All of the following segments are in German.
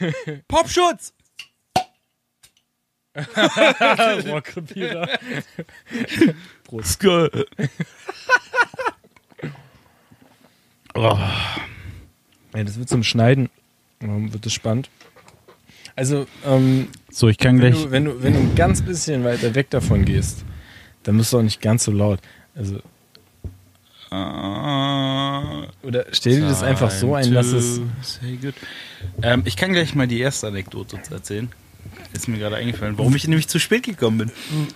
Popschutz! Rohrkrepierer. Prost. Oh. Ja, das wird zum Schneiden. Ähm, wird das spannend. Also, ähm, So, ich kann wenn, gleich. du, wenn, du, wenn du ein ganz bisschen weiter weg davon gehst, dann musst du auch nicht ganz so laut. Also, Ah, oder stell dir das einfach so ein, dass es. Ähm, ich kann gleich mal die erste Anekdote erzählen. Ist mir gerade eingefallen, warum ich nämlich zu spät gekommen bin.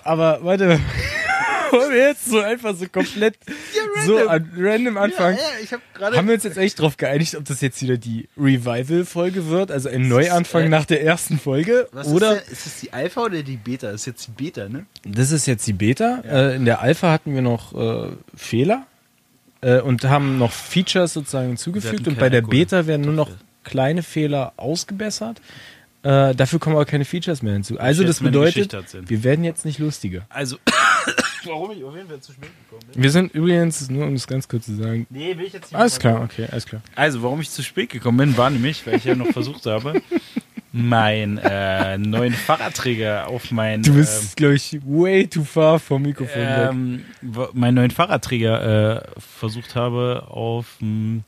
Aber warte, wollen wir jetzt so einfach so komplett so an random anfangen? ich habe gerade. Haben wir uns jetzt echt drauf geeinigt, ob das jetzt wieder die Revival-Folge wird, also ein Neuanfang äh, nach der ersten Folge? Was oder ist, der, ist das die Alpha oder die Beta? Das ist jetzt die Beta, ne? das ist jetzt die Beta. Äh, in der Alpha hatten wir noch äh, Fehler äh, und haben noch Features sozusagen hinzugefügt und bei der Alkohol. Beta werden nur noch kleine Fehler ausgebessert. Äh, dafür kommen aber keine Features mehr hinzu. Also das bedeutet, wir werden jetzt nicht lustiger. Also, warum ich auf jeden Fall zu spät gekommen bin? Wir sind übrigens, nur um es ganz kurz zu sagen, Nee, will ich jetzt nicht alles klar, okay, alles klar. Also, warum ich zu spät gekommen bin, war nämlich, weil ich ja noch versucht habe, meinen äh, neuen Fahrradträger auf mein Du bist, glaube ich, way too far vom Mikrofon weg. ähm, w- meinen neuen Fahrradträger äh, versucht habe, auf dem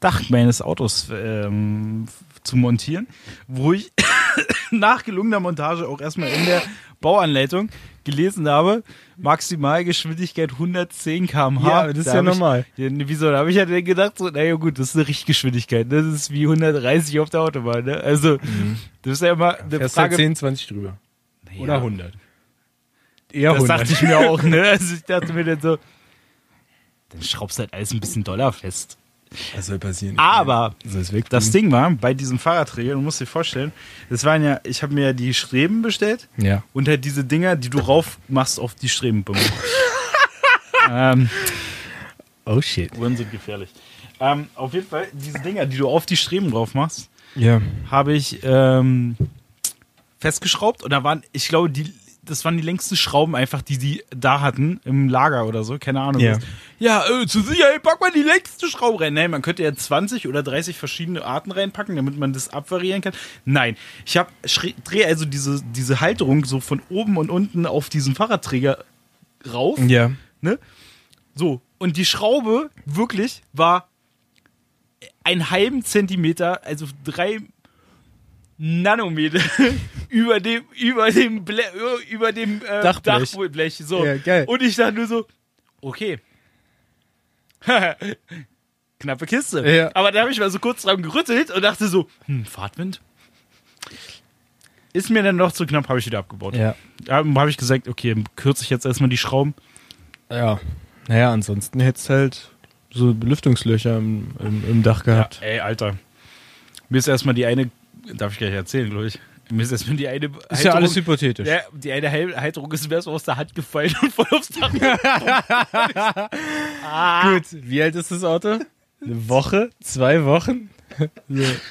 Dach meines Autos ähm, zu montieren, wo ich nach gelungener Montage auch erstmal in der Bauanleitung gelesen habe, Maximalgeschwindigkeit 110 km/h. Ja, das ist Da ja ich- normal. ne, wieso? Da habe ich ja dann gedacht, so, naja gut, das ist eine Richtgeschwindigkeit. ne? Das ist wie 130 auf der Autobahn. Ne? Also, das ist ja immer eine Fährst halt Frage. 10, 20 drüber. Naja, Oder 100. Eher Das 100. dachte ich mir auch, ne? Also ich dachte mir dann so, dann schraubst du halt alles ein bisschen doller fest. Was soll passieren? Aber weg? das Ding war, bei diesem Fahrradträger, du musst dir vorstellen, das waren ja, ich habe mir ja die Streben bestellt Ja. und halt diese Dinger, die du rauf machst auf die Strebenbumme. ähm, Oh shit. Uhren sind gefährlich. Ähm, auf jeden Fall, diese Dinger, die du auf die Streben drauf machst, Ja. habe ich ähm, festgeschraubt und da waren, ich glaube, die, das waren die längsten Schrauben einfach, die die da hatten im Lager oder so, keine Ahnung. Ja. was. Ja, äh, zur Sicherheit pack mal die längste Schraube rein. Nein, man könnte ja 20 oder 30 verschiedene Arten reinpacken, damit man das abvariieren kann. Nein, ich habe drehe also diese diese Halterung so von oben und unten auf diesen Fahrradträger rauf, Ja. ne? So und die Schraube wirklich war einen halben Zentimeter, also drei Nanometer über dem über dem Ble über dem äh, Dachblech. Dachblech. So. Ja. Und ich dachte nur so, okay. Knappe Kiste. Ja. Aber da habe ich mal so kurz dran gerüttelt und dachte so, hm, Fahrtwind? Ist mir dann noch zu knapp, habe ich wieder abgebaut. Ja. Da habe ich gesagt, okay, kürze ich jetzt erstmal die Schrauben. Ja. Naja, ansonsten hättest halt so Belüftungslöcher im, im, im Dach gehabt. Ja, ey, Alter. Mir ist erstmal die eine, darf ich gleich erzählen, glaube ich. Mir ist erstmal die eine Ist ja alles hypothetisch. Ja, die eine Halterung ist mir so aus der Hand gefallen und voll aufs Dach. Gut, wie alt ist das Auto? Eine Woche? Zwei Wochen?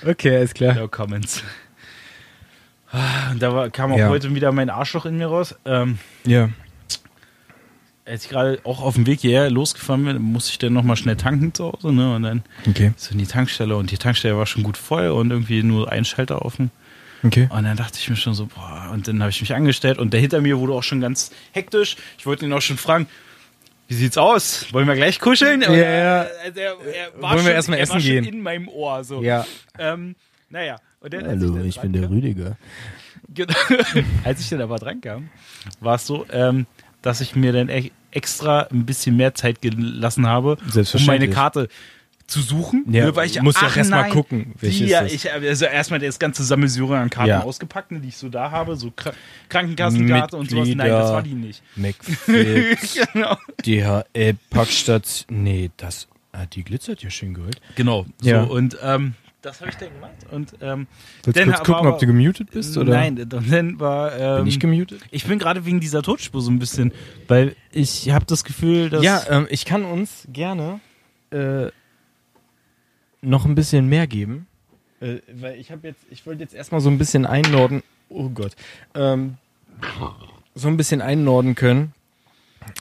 Okay, alles klar. No comments. Ah, Und da war, kam auch Ja. heute wieder mein Arschloch in mir raus. Ähm, Ja. Als ich gerade auch auf dem Weg hierher losgefahren bin, musste ich dann nochmal schnell tanken zu Hause, ne? Und dann Okay. so in die Tankstelle und die Tankstelle war schon gut voll und irgendwie nur ein Schalter offen. Okay. Und dann dachte ich mir schon so, boah, und dann habe ich mich angestellt und der hinter mir wurde auch schon ganz hektisch. Ich wollte ihn auch schon fragen, wie sieht's aus? Wollen wir gleich kuscheln? Ja, ja. Also er, er war Wollen wir schon, erst mal er war essen schon gehen? in meinem Ohr so. Ja. Ähm, naja. Und dann, als dann dran kam- Rüdiger. Genau. Als ich dann aber dran kam, war es so, ähm, dass ich mir dann e extra ein bisschen mehr Zeit gelassen habe, um meine Karte zu suchen. Ja, weil ich, musst ja ach auch erst mal nein, gucken, die, ja, ich habe also erstmal das ganze Sammelsurium an Karten Ja. ausgepackt, ne, die ich so da habe, so Kra Krankenkassenkarte und sowas. Nein, das war die nicht. McFit, genau. DHL, Packstation. Nee, das. Ah, die glitzert ja schön gold. Genau. So, Ja. und ähm, das habe ich dann gemacht. Und ähm, Willst du dann kurz gucken, aber- ob du gemutet bist? Oder? Nein, dann war ähm, Bin ich gemutet? ich bin gerade wegen dieser Totspur so ein bisschen, weil ich habe das Gefühl, dass Ja, ähm, ich kann uns gerne äh, noch ein bisschen mehr geben. Äh, weil ich habe jetzt, ich wollte jetzt erstmal so ein bisschen einnorden. Oh Gott. Ähm, so ein bisschen einnorden können.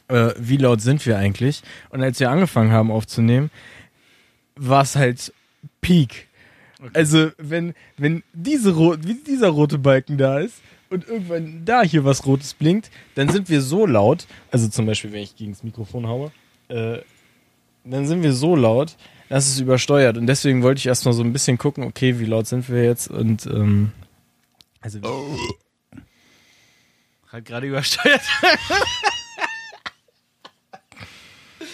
Äh, wie laut sind wir eigentlich? Und als wir angefangen haben aufzunehmen, war es halt Peak. Also, wenn, wenn diese dieser rote Balken da ist und irgendwann da hier was Rotes blinkt, dann sind wir so laut, also zum Beispiel, wenn ich gegen das Mikrofon haue, äh, dann sind wir so laut, dass es übersteuert. Und deswegen wollte ich erstmal so ein bisschen gucken, okay, wie laut sind wir jetzt und ähm, also Hat gerade übersteuert.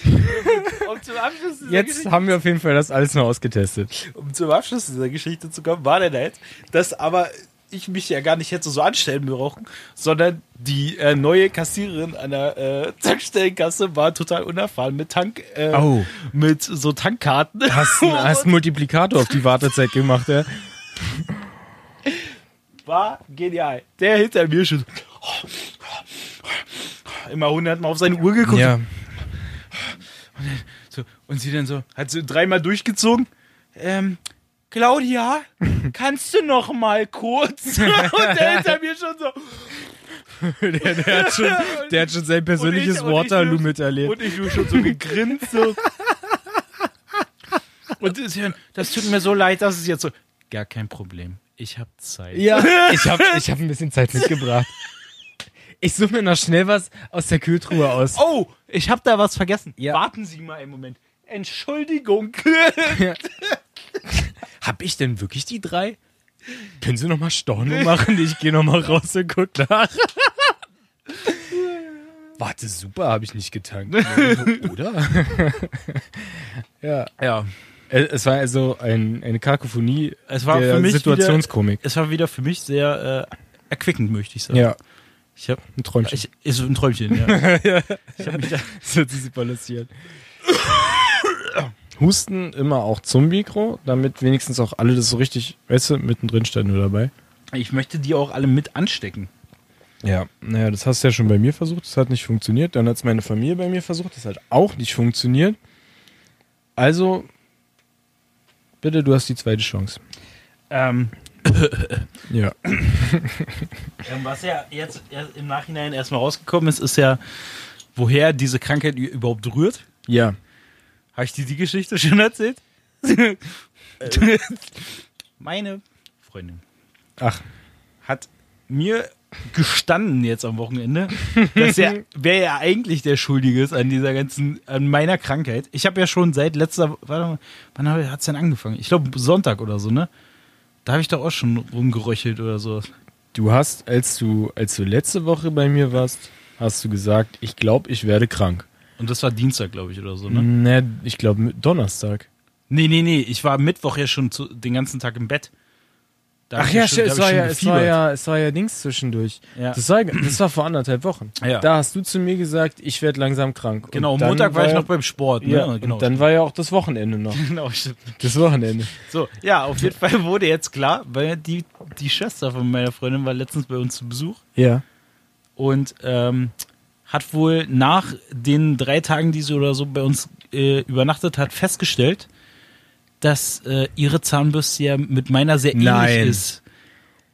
um zum Abschluss dieser jetzt Geschichte, haben wir auf jeden Fall das alles mal ausgetestet. um zum Abschluss dieser Geschichte zu kommen, war denn halt, dass aber ich mich ja gar nicht hätte so anstellen brauchen, sondern die äh, neue Kassiererin der äh, Tankstellenkasse war total unerfahren mit Tank, äh, Oh. mit so Tankkarten. Hast, einen- hast einen Multiplikator auf die Wartezeit gemacht, ja? war genial. Der hinter mir schon immer hundertmal auf seine Uhr geguckt. Ja. So, und sie dann so, hat sie dreimal durchgezogen. Ähm, Claudia, kannst du noch mal kurz? und der hinter mir schon so. Der, der, hat schon, der hat schon sein persönliches Und ich- und ich Waterloo nur- miterlebt. Und ich nur schon so gegrinst. So. Und das tut mir so leid, dass es jetzt so. Gar kein Problem. Ich hab Zeit. Ja, ich habe ich hab ein bisschen Zeit mitgebracht. Ich suche mir noch schnell was aus der Kühltruhe aus. Oh, ich hab da was vergessen. Ja. Warten Sie mal einen Moment. Entschuldigung. Hab ich denn wirklich die drei? Können Sie noch mal Storno machen? Ich gehe noch mal raus und guck nach. Warte, super, habe ich nicht getankt. Oder? ja. ja. Äh, Es war also ein, eine Kakophonie Es war der für mich Situationskomik. Es war wieder für mich sehr äh, erquickend, möchte ich sagen. Ja, Ich hab, ein Träumchen. ich, ist so ein Träumchen, ja. Ich hab mich da, super lustig an. Husten immer auch zum Mikro, damit wenigstens auch alle das so richtig, weißt du, mittendrin stehen nur dabei. ich möchte die auch alle mit anstecken. Ja, naja, das hast du ja schon bei mir versucht, das hat nicht funktioniert. Dann hat es meine Familie bei mir versucht, das hat auch nicht funktioniert. Also, bitte, du hast die zweite Chance. Ähm, Ja. was ja jetzt im Nachhinein erstmal rausgekommen ist, ist ja, woher diese Krankheit überhaupt rührt. Ja. Habe ich dir die Geschichte schon erzählt? Meine Freundin Ach, hat mir gestanden jetzt am Wochenende, dass er, wer ja eigentlich der Schuldige ist an dieser ganzen, an meiner Krankheit. Ich habe ja schon seit letzter, warte mal, wann hat es denn angefangen? Ich glaube Sonntag oder so, ne? Da habe ich doch auch schon rumgeröchelt oder so. du hast, als du, als du letzte Woche bei mir warst, hast du gesagt, ich glaube, ich werde krank. Und das war Dienstag, glaube ich, oder so, ne? Ne, ich glaube Donnerstag. Nee, nee, nee, ich war Mittwoch ja schon zu, den ganzen Tag im Bett. Ach ja, schon- es war ja, es war ja, es war ja Dings zwischendurch. Ja. Das, war, das war vor anderthalb Wochen. Ja. Da hast du zu mir gesagt, ich werde langsam krank. Genau, Montag war ich ja- noch beim Sport, ne? Ja, genau. und dann war ja auch das Wochenende noch. genau, stimmt. Das Wochenende. So, ja, auf jeden Fall wurde jetzt klar, weil die, die Schwester von meiner Freundin war letztens bei uns zu Besuch Ja. und ähm, hat wohl nach den drei Tagen, die sie oder so bei uns äh, übernachtet hat, festgestellt, dass äh, ihre Zahnbürste ja mit meiner sehr ähnlich Nein. ist.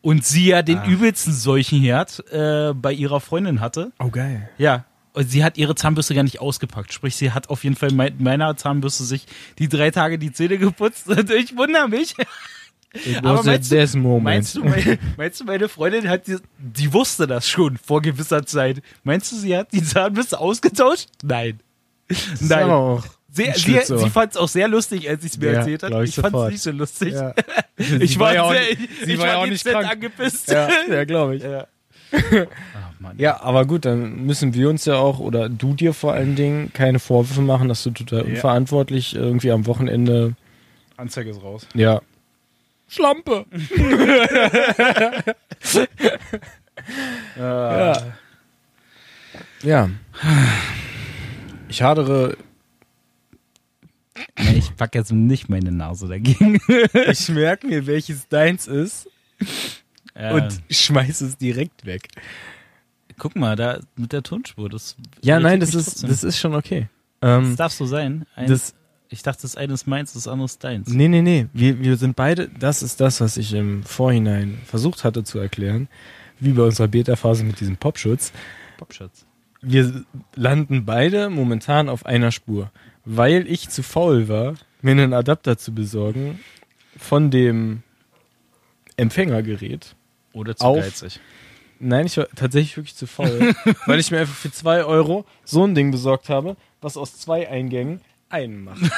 Und sie ja den Ah. übelsten Seuchenherd äh, bei ihrer Freundin hatte. Oh, geil. Ja. Und sie hat ihre Zahnbürste gar nicht ausgepackt. Sprich, sie hat auf jeden Fall mit meiner Zahnbürste sich die drei Tage die Zähne geputzt. Und ich wundere mich. It Aber was a meinst du- death moment. Meinst du, meine, meinst du, meine Freundin hat die, die wusste das schon vor gewisser Zeit. Meinst du, sie hat die Zahnbürste ausgetauscht? Nein. Das Nein. aber auch Sehr, ein sie fand es auch sehr lustig, als sie es mir Ja, erzählt hat. glaub ich Ich fand es nicht so lustig. Ja. Ich Sie war, ja auch, sehr, nicht- ich, sie ich war ja auch war nicht krank. angepisst. Ja, ja glaube ich. Ja. Ah, Mann. Ja, aber gut, dann müssen wir uns ja auch, oder du dir vor allen Dingen, keine Vorwürfe machen, dass du total Ja. unverantwortlich irgendwie am Wochenende, Anzeige ist raus. ja. Schlampe! ja. Ja. Ich hadere, ich pack jetzt nicht meine Nase dagegen. ich merke mir, welches deins ist Ja. und schmeiß es direkt weg. guck mal, da mit der Tonspur. Das Ja, nein, das ist, trotzdem. das ist schon okay. Das Ähm, darf so sein. Ein, das, ich dachte, das eine ist meins, das andere ist deins. Nee, nee, nee. Wir, wir sind beide, das ist das, was ich im Vorhinein versucht hatte zu erklären, wie bei unserer Beta-Phase mit diesem Popschutz. Popschatz. Wir landen beide momentan auf einer Spur. Weil ich zu faul war, mir einen Adapter zu besorgen, von dem Empfängergerät. Oder zu Auf- geizig. Nein, ich war tatsächlich wirklich zu faul, weil ich mir einfach für zwei Euro so ein Ding besorgt habe, was aus zwei Eingängen einen macht.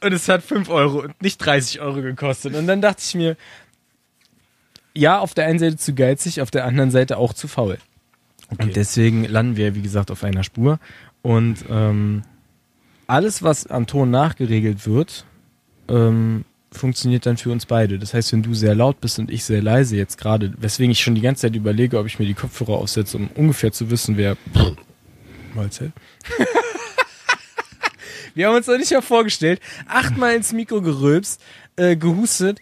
und es hat 5 Euro und nicht 30 Euro gekostet. Und dann dachte ich mir, ja, auf der einen Seite zu geizig, auf der anderen Seite auch zu faul. Und deswegen landen wir, wie gesagt, auf einer Spur. Und ähm, alles, was am Ton nachgeregelt wird, ähm, funktioniert dann für uns beide. Das heißt, wenn du sehr laut bist und ich sehr leise jetzt gerade, weswegen ich schon die ganze Zeit überlege, ob ich mir die Kopfhörer aufsetze, um ungefähr zu wissen, wer Mahlzeit. Wir haben uns noch nicht mal vorgestellt, achtmal ins Mikro gerülpst, äh, gehustet.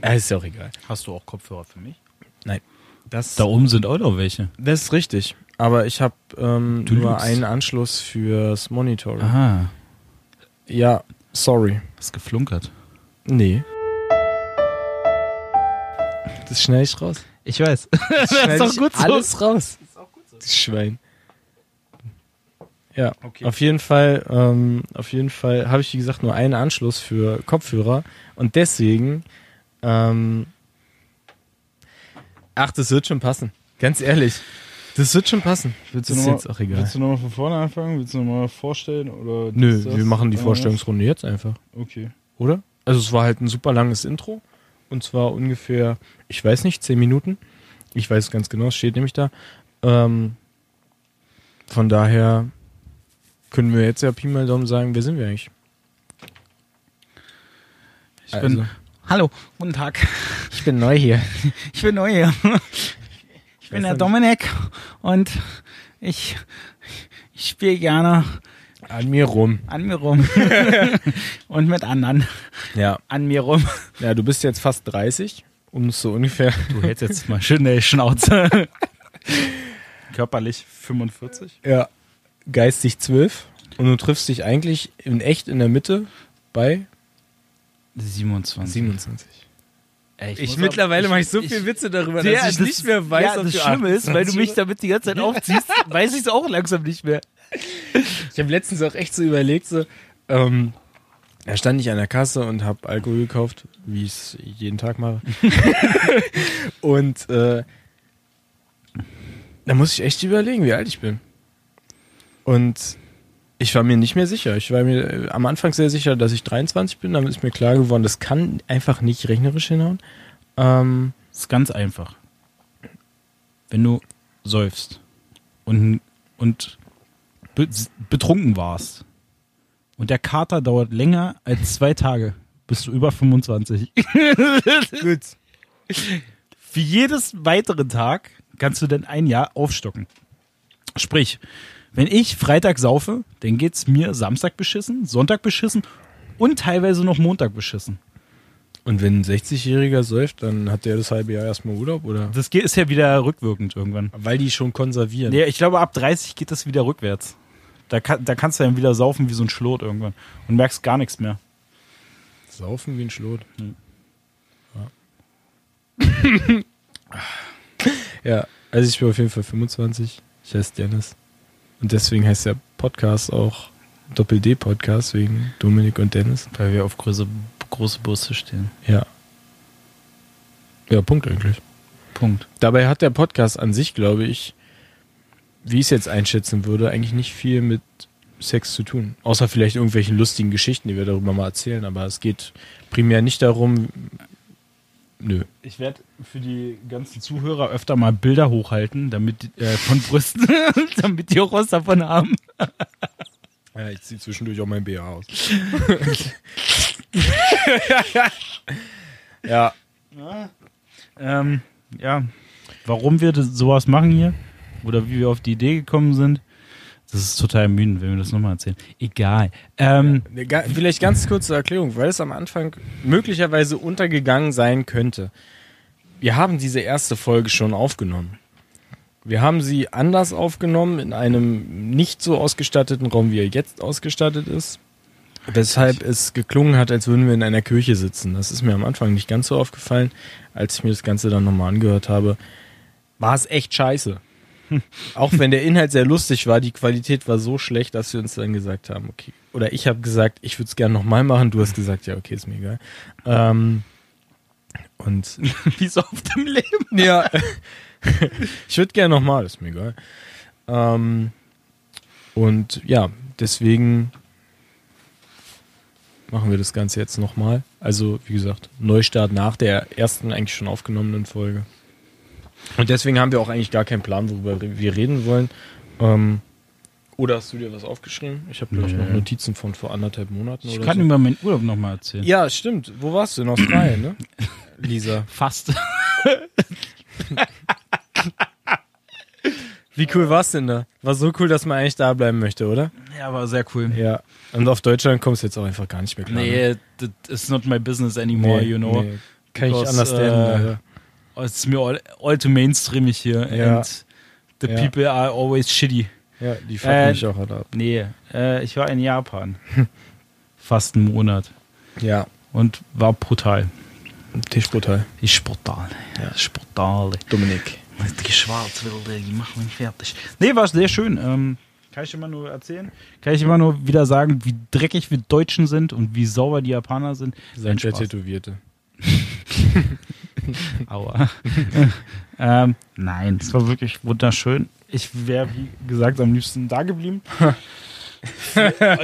Äh, ist ja auch egal. Hast du auch Kopfhörer für mich? Nein. Das, Da oben sind auch noch welche. das ist richtig. Aber ich habe ähm, nur lügst. einen Anschluss fürs Monitoring. Aha. Ja, sorry. Hast geflunkert. Nee. Das schneide ich raus. Ich weiß. Das schneide doch ich gut so. alles raus. Das Schwein. Ja, Okay. auf jeden Fall, ähm, auf jeden Fall habe ich, wie gesagt, nur einen Anschluss für Kopfhörer und deswegen, ähm, ach, das wird schon passen. Ganz ehrlich. Das wird schon passen. Willst Das du ist noch jetzt auch egal. Willst du nochmal von vorne anfangen? Willst du nochmal vorstellen? Oder Nö, wir machen die anders? Vorstellungsrunde jetzt einfach. Okay. oder? Also es war halt ein super langes Intro und zwar ungefähr, ich weiß nicht, zehn Minuten. Ich weiß es ganz genau, es steht nämlich da. Ähm, von daher können wir jetzt ja Pi mal Daumen sagen, wer sind wir eigentlich? Ich bin. Also, Hallo, guten Tag. ich bin neu hier. Ich bin neu hier. Ich bin der Dominik und ich, ich spiele gerne An mir rum. an mir rum. und mit anderen Ja. an mir rum. Ja, du bist jetzt fast 30, um es so ungefähr. Du hältst jetzt mal schön die Schnauze. Körperlich 45. Ja. Geistig 12. Und du triffst dich eigentlich in echt in der Mitte bei 27. 27. Ey, Ich muss mittlerweile mache ich so viel Witze darüber, Der- dass ich nicht mehr weiß, ja, ob das Schlimme ist, weil du 28 mich damit die ganze Zeit aufziehst, weiß ich es auch langsam nicht mehr. Ich habe letztens auch echt so überlegt, so, ähm, da stand ich an der Kasse und habe Alkohol gekauft, wie ich es jeden Tag mache. und äh, da muss ich echt überlegen, wie alt ich bin. Und ich war mir nicht mehr sicher. Ich war mir äh, am Anfang sehr sicher, dass ich 23 bin. Dann ist mir klar geworden, das kann einfach nicht rechnerisch hinhauen. Ähm, Das ist ganz einfach. Wenn du säufst und, und be betrunken warst und der Kater dauert länger als zwei Tage, bist du über 25. gut. Für jedes weitere Tag kannst du dann ein Jahr aufstocken. Sprich, wenn ich Freitag saufe, dann geht's mir Samstag beschissen, Sonntag beschissen und teilweise noch Montag beschissen. Und wenn ein 60-Jähriger säuft, dann hat der das halbe Jahr erstmal Urlaub, oder? Das geht, ist ja wieder rückwirkend irgendwann. Weil die schon konservieren. Nee, ich glaube, ab 30 geht das wieder rückwärts. Da, kann, da kannst du dann wieder saufen wie so ein Schlot irgendwann und merkst gar nichts mehr. Saufen wie ein Schlot. Hm. Ja, also ich bin auf jeden Fall 25. Ich heiße Dennis. Und deswegen heißt der Podcast auch Doppel-D-Podcast wegen Dominik und Dennis. Weil wir auf große, große Busse stehen. Ja. Ja, Punkt eigentlich. Punkt. Dabei hat der Podcast an sich, glaube ich, wie ich es jetzt einschätzen würde, eigentlich nicht viel mit Sex zu tun. Außer vielleicht irgendwelchen lustigen Geschichten, die wir darüber mal erzählen. Aber es geht primär nicht darum. Nö. Ich werde für die ganzen Zuhörer öfter mal Bilder hochhalten, damit äh, von Brüsten, damit die auch was davon haben. Ja, ich ziehe zwischendurch auch mein BH aus. ja. Ähm, ja, warum wir sowas machen hier oder wie wir auf die Idee gekommen sind, das ist total müden, wenn wir das nochmal erzählen. Egal. Ähm, Vielleicht ganz kurze Erklärung, weil es am Anfang möglicherweise untergegangen sein könnte. Wir haben diese erste Folge schon aufgenommen. Wir haben sie anders aufgenommen, in einem nicht so ausgestatteten Raum, wie er jetzt ausgestattet ist. Weshalb es geklungen hat, als würden wir in einer Kirche sitzen. Das ist mir am Anfang nicht ganz so aufgefallen. Als ich mir das Ganze dann nochmal angehört habe, war es echt scheiße. Auch wenn der Inhalt sehr lustig war, die Qualität war so schlecht, dass wir uns dann gesagt haben, okay. Oder ich habe gesagt, ich würde es gerne nochmal machen. Du hast gesagt, ja, okay, ist mir egal. Ähm, und Wie so auf dem Leben. ja, ich würde gerne nochmal, ist mir egal. Ähm, und ja, deswegen machen wir das Ganze jetzt nochmal. Also, wie gesagt, Neustart nach der ersten eigentlich schon aufgenommenen Folge. Und deswegen haben wir auch eigentlich gar keinen Plan, worüber wir reden wollen. Ähm, oder hast du dir was aufgeschrieben? Ich habe, glaube ich, noch Nee. Notizen von vor anderthalb Monaten Ich kann so. über meinen Urlaub nochmal erzählen. Ja, stimmt. Wo warst du? In Australien, ne? Lisa. Fast. Wie cool war's denn da? War so cool, dass man eigentlich da bleiben möchte, oder? Ja, war sehr cool. Ja. Und auf Deutschland kommst du jetzt auch einfach gar nicht mehr klar. ne? Nee, that is not my business anymore, you know. nee. Kann ich Because, understanden. Äh, Alter. It's mir all, all too mainstreamig hier. Ja. And the Ja. people are always shitty. Ja, die fucken äh, mich auch alle ab. Nee, äh, ich war in Japan. Fast einen Monat. Ja, Und war brutal. Tischbrutal. Ist brutal. Ja. Ist brutal. Dominik. Die Schwarzwilde, die machen mich fertig. Nee, war sehr schön. Ähm, kann ich immer nur erzählen. Kann ich immer nur wieder sagen, wie dreckig wir Deutschen sind und wie sauber die Japaner sind. Sein der. Tätowierte. Aua. ähm, nein, es war wirklich wunderschön. Ich wäre, wie gesagt, am liebsten da geblieben.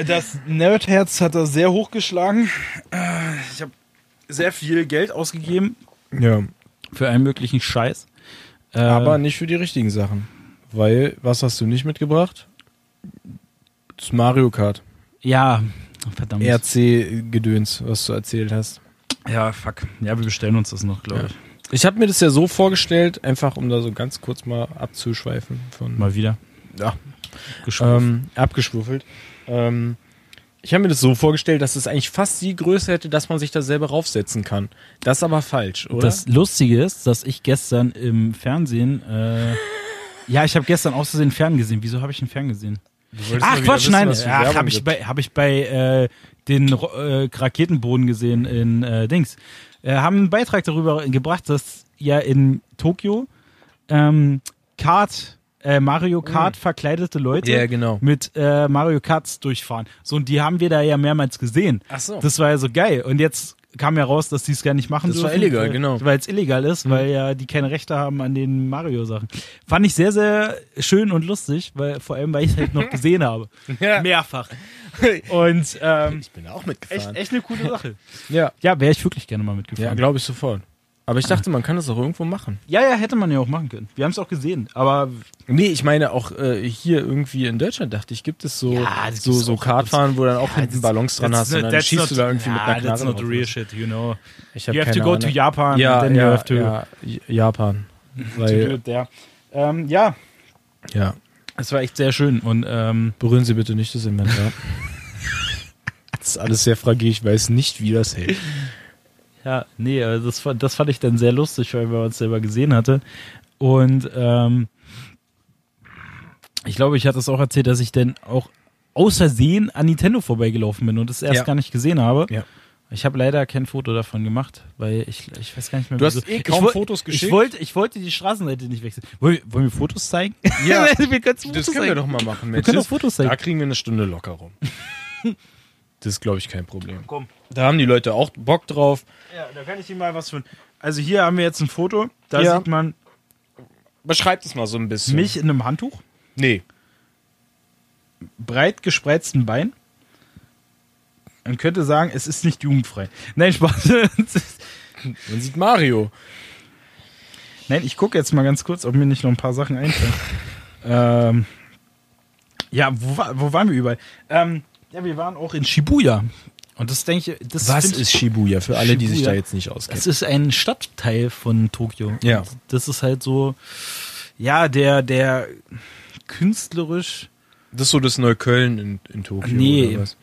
das Nerdherz hat da sehr hochgeschlagen. Äh, Ich habe sehr viel Geld ausgegeben Ja. für allen möglichen Scheiß. Äh, Aber nicht für die richtigen Sachen. Weil, was hast du nicht mitgebracht? Das Mario Kart. ja, verdammt. RC-Gedöns, was du erzählt hast. Ja, fuck. Ja, wir bestellen uns das noch, glaube Ja. ich. Ich habe mir das ja so vorgestellt, einfach um da so ganz kurz mal abzuschweifen von Mal wieder. Ja. Ähm, abgeschwuffelt. Ähm, ich habe mir das so vorgestellt, dass es eigentlich fast die Größe hätte, dass man sich da selber raufsetzen kann. Das ist aber falsch, oder? Das Lustige ist, dass ich gestern im Fernsehen, äh, ja, ich habe gestern aus Versehen Fern gesehen. Wieso habe ich einen Fern gesehen? Ach Quatsch, nein, Ach, habe ich bei, hab ich bei äh, den äh, Raketenboden gesehen in äh, Dings. Äh, haben einen Beitrag darüber gebracht, dass ja in Tokio ähm, Kart, äh, Mario Kart verkleidete Leute Ja, genau. mit äh, Mario Karts durchfahren. So, und die haben wir da ja mehrmals gesehen. Ach so. Das war ja so geil. Und jetzt kam ja raus, dass die es gar nicht machen Das war dürfen, illegal, weil, genau. Weil es illegal ist, weil ja die keine Rechte haben an den Mario-Sachen. Fand ich sehr, sehr schön und lustig, weil vor allem, weil ich es halt noch gesehen habe. Ja. Mehrfach. Und ähm, Ich bin auch echt, mitgefahren. echt eine coole Sache. Ja, Ja, wäre ich wirklich gerne mal ja mitgefahren. glaube ich sofort. Aber ich dachte, man kann das auch irgendwo machen. Ja, ja, hätte man ja auch machen können. Wir haben es auch gesehen. Aber Nee, ich meine auch äh, hier irgendwie in Deutschland dachte ich, gibt es so Ja, so, so auch. Kartfahren, wo dann auch hinten das- Ballons dran hast und dann schießt not- du da irgendwie mit ja, einer Knarre That's not the real shit, you know. Ich You have to go Ahnung. to Japan, Ja, then you ja, have to, ja, Japan. Weil, it there. Ähm, ja, ja, es war echt sehr schön. Und ähm, berühren Sie bitte nicht das Inventar. das ist alles sehr fragil, ich weiß nicht, wie das hält. Ja, nee, also das, fand- das fand ich dann sehr lustig, weil man uns selber gesehen hatte. Und ähm, ich glaube, ich hatte es auch erzählt, dass ich dann auch aus Versehen an Nintendo vorbeigelaufen bin und es erst Ja. gar nicht gesehen habe. Ja. Ich habe leider kein Foto davon gemacht, weil ich, ich weiß gar nicht mehr. Du hast wieso. eh ich kaum Fotos geschickt. Ich wollte, ich wollte die Straßenseite nicht wechseln. Wollen, wollen wir Fotos zeigen? Ja, wir können das können wir doch mal machen, Wir Mensch. können auch Das- Fotos zeigen. Da kriegen wir eine Stunde locker rum. Das ist, glaube ich, kein Problem. Komm. Da haben die Leute auch Bock drauf. Ja, da kann ich Ihnen mal was von. Also hier haben wir jetzt ein Foto. Da Ja. sieht man Beschreibt es mal so ein bisschen. mich in einem Handtuch. Nee. breit gespreizten Bein. Man könnte sagen, es ist nicht jugendfrei. Nein, Spaß. Man sieht Mario. Nein, ich gucke jetzt mal ganz kurz, ob mir nicht noch ein paar Sachen einfallen. ähm, ja, wo, war, wo waren wir überall? Ähm, ja, wir waren auch in Shibuya. Und das denke ich, das Was ist Shibuya für alle, die sich Shibuya. da jetzt nicht auskennen? Es ist ein Stadtteil von Tokio. Ja. Und Das ist halt so, ja, der, der künstlerisch Das ist so das Neukölln in, in Tokio. Nee. Oder was?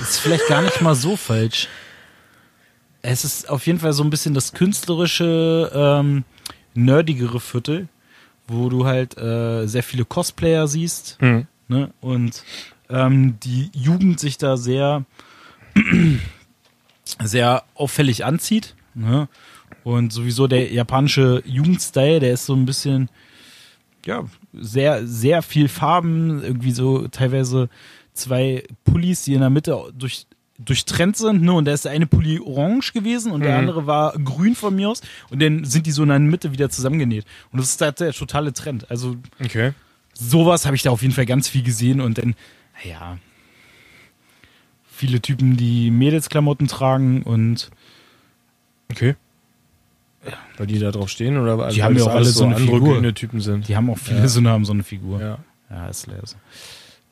ist vielleicht gar nicht mal so falsch. Es ist auf jeden Fall so ein bisschen das künstlerische, ähm, nerdigere Viertel, wo du halt äh, sehr viele Cosplayer siehst Mhm. ne? und ähm, die Jugend sich da sehr, sehr auffällig anzieht. Ne? Und sowieso der japanische Jugendstyle, der ist so ein bisschen, ja, sehr, sehr viel Farben, irgendwie so teilweise zwei Pullis, die in der Mitte durch, durchtrennt sind, ne? Und da ist der eine Pulli orange gewesen und der Mhm. andere war grün von mir aus. Und dann sind die so in der Mitte wieder zusammengenäht. Und das ist halt der totale Trend. Also Okay. sowas habe ich da auf jeden Fall ganz viel gesehen und dann, naja, viele Typen, die Mädelsklamotten tragen und Okay. Weil die da drauf stehen oder weil Die haben ja auch alle so eine Figur. Typen sind. die haben auch viele Ja. so, haben so eine Figur. Ja. Ja, ist leer so.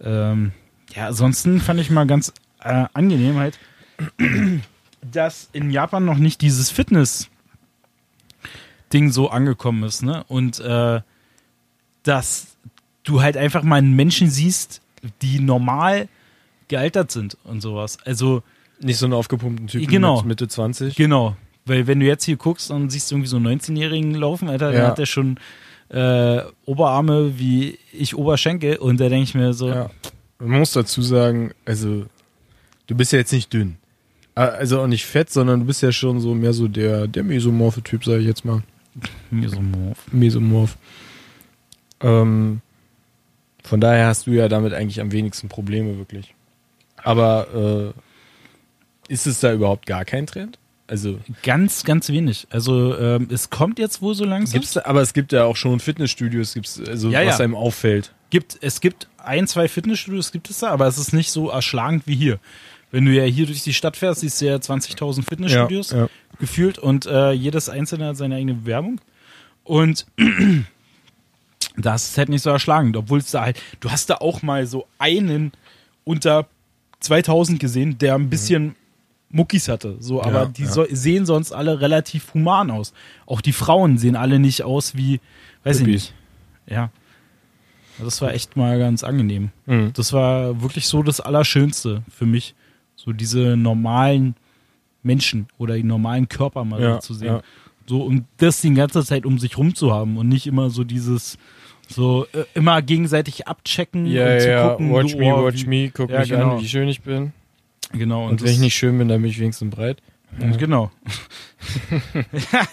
Ähm, ja, ansonsten fand ich mal ganz äh, angenehm halt, dass in Japan noch nicht dieses Fitness-Ding so angekommen ist, ne? Und äh, dass du halt einfach mal einen Menschen siehst, die normal gealtert sind und sowas. Also, Nicht so einen aufgepumpten Typen Genau. mit Mitte 20. Genau. Weil wenn du jetzt hier guckst und siehst irgendwie so einen 19-Jährigen laufen, Alter, dann Ja. hat der schon äh, Oberarme wie ich Oberschenkel und da denke ich mir so, Ja. Man muss dazu sagen, also du bist ja jetzt nicht dünn. Also auch nicht fett, sondern du bist ja schon so mehr so der, der mesomorphe Typ, sage ich jetzt mal. mir so morph. Mesomorph. Ähm, von daher hast du ja damit eigentlich am wenigsten Probleme wirklich. Aber äh, ist es da überhaupt gar kein Trend? Also Ganz, ganz wenig. Also ähm, es kommt jetzt wohl so langsam. gibt's aber es gibt ja auch schon Fitnessstudios, gibt's also Ja, was ja. einem auffällt. gibt, es gibt ein, zwei Fitnessstudios gibt es da, aber es ist nicht so erschlagend wie hier. Wenn du ja hier durch die Stadt fährst, siehst du ja 20.000 Fitnessstudios Ja, gefühlt und äh, jedes einzelne hat seine eigene Werbung. Und das ist halt nicht so erschlagend, obwohl es da halt, du hast da auch mal so einen unter 2000 gesehen, der ein bisschen Muckis hatte, so, aber Ja, die ja. so, sehen sonst alle relativ human aus. Auch die Frauen sehen alle nicht aus wie, weiß ich Hippies. nicht. Ja. Das war echt mal ganz angenehm. Mhm. Das war wirklich so das Allerschönste für mich. So diese normalen Menschen oder die normalen Körper mal Ja, so zu sehen. So, und das die ganze Zeit um sich rum zu haben und nicht immer so dieses, so äh, immer gegenseitig abchecken Ja, und zu ja, gucken, watch so, me, oh, watch wie, me, guck Ja, mich genau. an, wie schön ich bin. Genau, und, Und, wenn ich nicht schön bin, dann bin ich wenigstens breit. das, genau.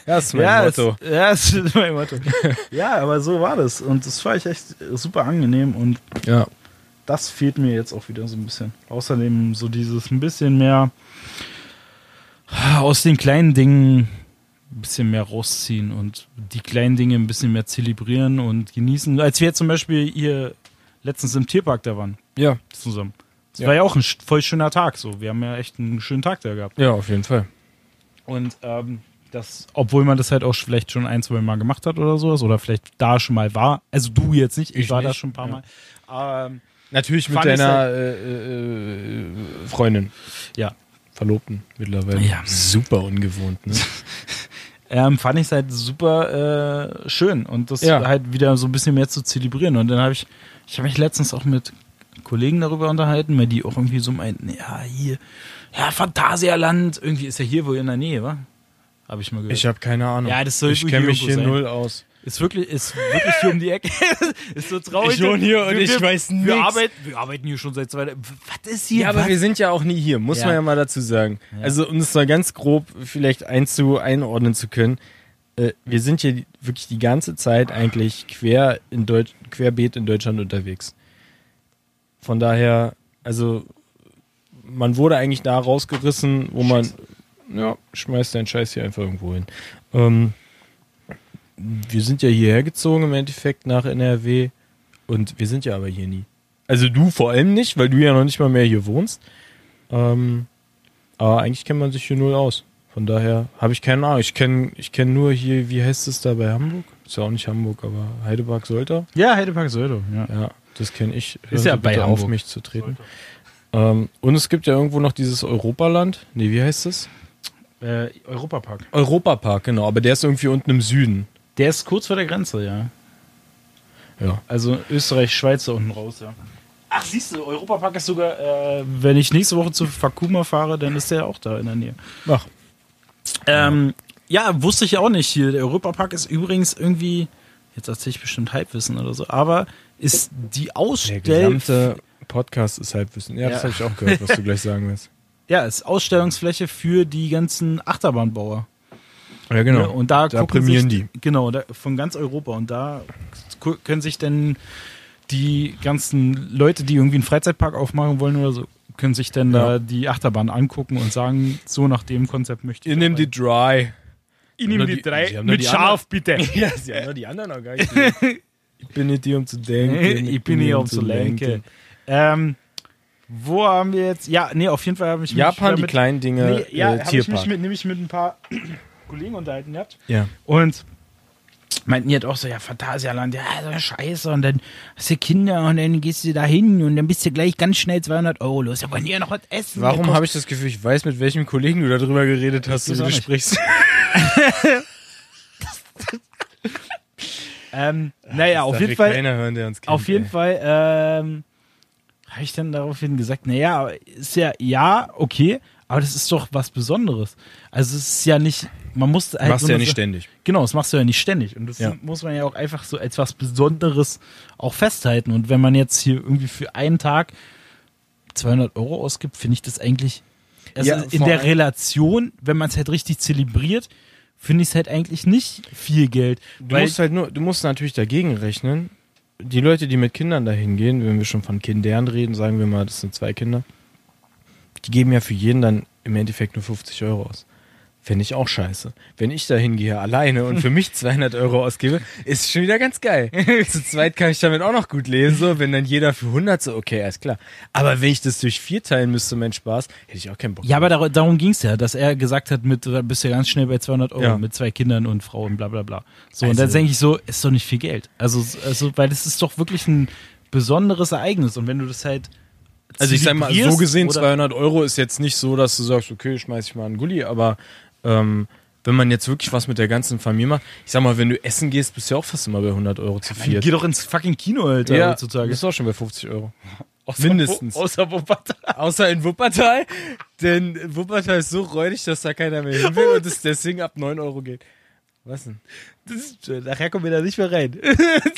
Das ist ja, Es, ja, das ist mein Motto. ja, aber so war das. Und das war ich echt super angenehm und Ja. das fehlt mir jetzt auch wieder so ein bisschen. Außerdem so dieses ein bisschen mehr aus den kleinen Dingen ein bisschen mehr rausziehen und die kleinen Dinge ein bisschen mehr zelebrieren und genießen. Als wir zum Beispiel hier letztens im Tierpark da waren, Ja, zusammen. Das Ja. war ja auch ein voll schöner Tag. So, wir haben ja echt einen schönen Tag da gehabt. ja, auf jeden Fall. Und ähm, das, obwohl man das halt auch vielleicht schon ein, zwei Mal gemacht hat oder sowas, oder vielleicht da schon mal war. Also du jetzt nicht, ich, Ich war da nicht, schon ein paar ja. Mal. Aber, ähm, Natürlich mit deiner äh, äh, äh, Freundin. Ja. Verlobten mittlerweile. Ja. Super ungewohnt, ne? ähm, fand ich es halt super äh, schön und das Ja. halt wieder so ein bisschen mehr zu zelebrieren. Und dann habe ich, ich habe mich letztens auch mit Kollegen darüber unterhalten, weil die auch irgendwie so meinten, ja, hier, ja, Phantasialand, irgendwie ist ja hier wohl in der Nähe, wa? Habe ich mal gehört. Ich habe keine Ahnung. Ja, das soll ich kenne mich hier sein. null aus. Ist wirklich, ist wirklich hier um die Ecke. ist so traurig. Ich wohne hier und wir, ich wir, weiß wir nix. arbeiten, wir arbeiten hier schon seit zwei Was ist hier? Ja, aber was? wir sind ja auch nie hier, muss Ja. man ja mal dazu sagen. Ja. Also, um es mal ganz grob vielleicht einzu einordnen zu können, äh, wir sind hier wirklich die ganze Zeit eigentlich quer in Deutsch, querbeet in Deutschland unterwegs. Von daher, also, man wurde eigentlich da rausgerissen, wo man, ja, schmeißt deinen Scheiß hier einfach irgendwo hin. Ähm, wir sind ja hierher gezogen im Endeffekt nach NRW und wir sind ja aber hier nie. Also du vor allem nicht, weil du ja noch nicht mal mehr hier wohnst. Ähm, aber eigentlich kennt man sich hier null aus. Von daher habe ich keine Ahnung. Ich kenne ich kenn nur hier, wie heißt es da bei Hamburg? Ist ja auch nicht Hamburg, aber Heidepark Solter. Ja, Heidepark Söldo, ja. Ja, das kenne ich. Hören Ist ja Sie bei bitte auf, Hamburg. mich zu treten. Ähm, und es gibt ja irgendwo noch dieses Europaland. Nee, wie heißt es? Äh, Europapark. Europapark, genau. Aber der ist irgendwie unten im Süden. Der ist kurz vor der Grenze, ja. Ja. Also Österreich, Schweiz da unten raus, ja. Ach, siehst du, Europapark ist sogar, äh, wenn ich nächste Woche zu Fakuma fahre, dann ist der auch da in der Nähe. Ach. Ähm, ja, wusste ich auch nicht hier. Der Europapark ist übrigens irgendwie, jetzt erzähle ich bestimmt Halbwissen oder so, aber ist die Der Ausstell... gesamte Podcast ist Halbwissen. Ja, Ja. das habe ich auch gehört, was du gleich sagen willst. Ja, ist Ausstellungsfläche für die ganzen Achterbahnbauer. Ja, genau. Ne? Und da, Da prämieren sich, Genau, da, von ganz Europa. Und da können sich dann die ganzen Leute, die irgendwie einen Freizeitpark aufmachen wollen oder so, können sich dann Ja. da die Achterbahn angucken und sagen, so nach dem Konzept möchte ich. Ich nehme die Dry. ich nehme die die- drei nur mit die Schaf, bitte. Ja, sie haben nur die anderen auch gar nicht. ich bin nicht hier, um zu denken. ich bin hier um zu lenken. Ähm, wo haben wir jetzt? Ja, nee, auf jeden Fall habe ich mich Japan, die kleinen Dinge, Nee, ja, äh, habe ich mich mit, nämlich mit ein paar Kollegen unterhalten gehabt. ja. Und meinten die halt auch so, ja, Phantasialand, ja, so Scheiße. Und dann hast du Kinder und dann gehst du da hin und dann bist du gleich ganz schnell 200 Euro los. Ja, wollen die ja noch was essen. Warum habe ich das Gefühl, ich weiß, mit welchem Kollegen du darüber geredet hast, so wie du sprichst? ähm, Naja, auf jeden Fall. Hören, kennt, Auf jeden ey. Fall ähm, habe ich dann daraufhin gesagt, naja, ist ja, ja, okay, aber das ist doch was Besonderes. Also es ist ja nicht, man muss halt Machst so du ja nicht ständig. Genau, das machst du ja nicht ständig. Und das Ja. muss man ja auch einfach so als was Besonderes auch festhalten. Und wenn man jetzt hier irgendwie für einen Tag 200 Euro ausgibt, finde ich das eigentlich, also Ja, in der Relation, wenn man es halt richtig zelebriert, finde ich es halt eigentlich nicht viel Geld. Du musst halt nur, du musst natürlich dagegen rechnen. Die Leute, die mit Kindern dahin gehen, wenn wir schon von Kindern reden, sagen wir mal, das sind zwei Kinder, die geben ja für jeden dann im Endeffekt nur 50 Euro aus. Fände ich auch scheiße. Wenn ich da hingehe alleine und für mich 200 Euro ausgebe, ist schon wieder ganz geil. Zu zweit kann ich damit auch noch gut lesen, so, wenn dann jeder für 100 so, okay, alles klar. Aber wenn ich das durch vier teilen müsste, mein Spaß, hätte ich auch keinen Bock. Ja, aber dar darum ging es ja, dass er gesagt hat, mit, da bist du ja ganz schnell bei 200 Euro Ja. mit zwei Kindern und Frau und bla bla bla. So, und Also- dann denke ich so, ist doch nicht viel Geld. Also, also, weil das ist doch wirklich ein besonderes Ereignis. Und wenn du das halt. Also ich sag mal, so gesehen, oder- 200 Euro ist jetzt nicht so, dass du sagst, okay, schmeiß ich mal einen Gulli, aber ähm, wenn man jetzt wirklich was mit der ganzen Familie macht, ich sag mal, wenn du essen gehst, bist du ja auch fast immer bei 100 Euro zu viert. Geh doch ins fucking Kino, Alter, ja, heutzutage. bist du auch schon bei 50 Euro. Außer mindestens. Wo, außer Wuppertal. Außer in Wuppertal, denn Wuppertal ist so räudig, dass da keiner mehr hin will und es deswegen ab 9 Euro geht. Was denn? Das ist, nachher kommen wir da nicht mehr rein.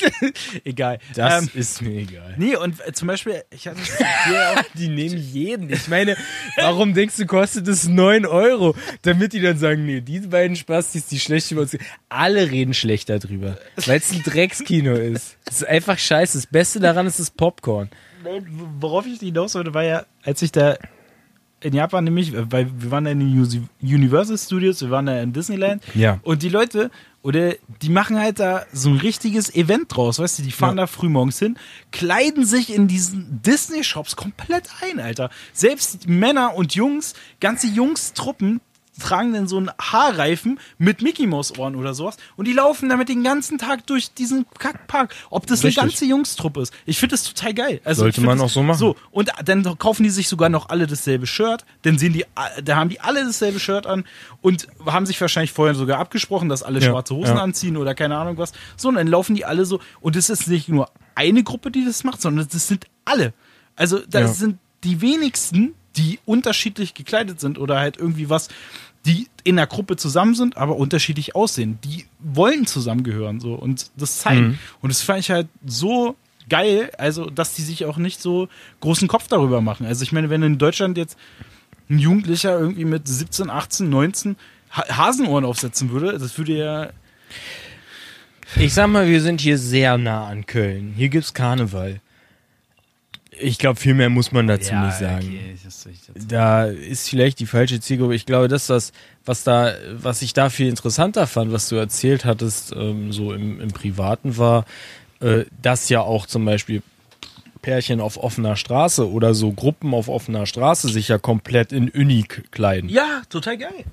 Egal. Das Ähm, ist mir egal. nee, und äh, zum Beispiel, ich hatte auch Die nehmen jeden. Ich meine, warum denkst du, kostet es 9 Euro? Damit die dann sagen, nee, die beiden Spastis, die schlecht über uns Alle reden schlecht darüber. Weil es ein Dreckskino ist. Es ist einfach scheiße. Das Beste daran ist das Popcorn. Nein, worauf ich hinaus wollte, war ja, als ich da in Japan nämlich, weil wir waren da in den Universal Studios, wir waren da in Disneyland Ja. und die Leute, oder die machen halt da so ein richtiges Event draus, weißt du, die fahren Ja. da frühmorgens hin, kleiden sich in diesen Disney-Shops komplett ein, Alter. Selbst Männer und Jungs, ganze Jungs-Truppen tragen dann so einen Haarreifen mit Mickey Mouse Ohren oder sowas und die laufen damit den ganzen Tag durch diesen Kackpark. Ob das Richtig. eine ganze Jungstruppe ist. Ich finde das total geil. Also Sollte man das, auch so machen. So, und dann kaufen die sich sogar noch alle dasselbe Shirt, dann sehen die, da haben die alle dasselbe Shirt an und haben sich wahrscheinlich vorher sogar abgesprochen, dass alle Ja, schwarze Hosen ja. anziehen oder keine Ahnung was. So, und dann laufen die alle so, und es ist nicht nur eine Gruppe, die das macht, sondern das sind alle. Also, das Ja. sind die wenigsten, die unterschiedlich gekleidet sind oder halt irgendwie was, die in der Gruppe zusammen sind, aber unterschiedlich aussehen. Die wollen zusammengehören so und das zeigen. Mhm. Und das fand ich halt so geil, also dass die sich auch nicht so großen Kopf darüber machen. Also ich meine, wenn in Deutschland jetzt ein Jugendlicher irgendwie mit 17, 18, 19 Ha- Hasenohren aufsetzen würde, das würde ja Ich sag mal, wir sind hier sehr nah an Köln. Hier gibt's Karneval. Ich glaube, viel mehr muss man dazu nicht sagen. da ist vielleicht die falsche Zielgruppe. Ich glaube, das, das, was da, was ich da viel interessanter fand, was du erzählt hattest, ähm, so im, im Privaten war, äh, dass ja auch zum Beispiel Pärchen auf offener Straße oder so Gruppen auf offener Straße sich ja komplett in Unik kleiden. Ja, total geil.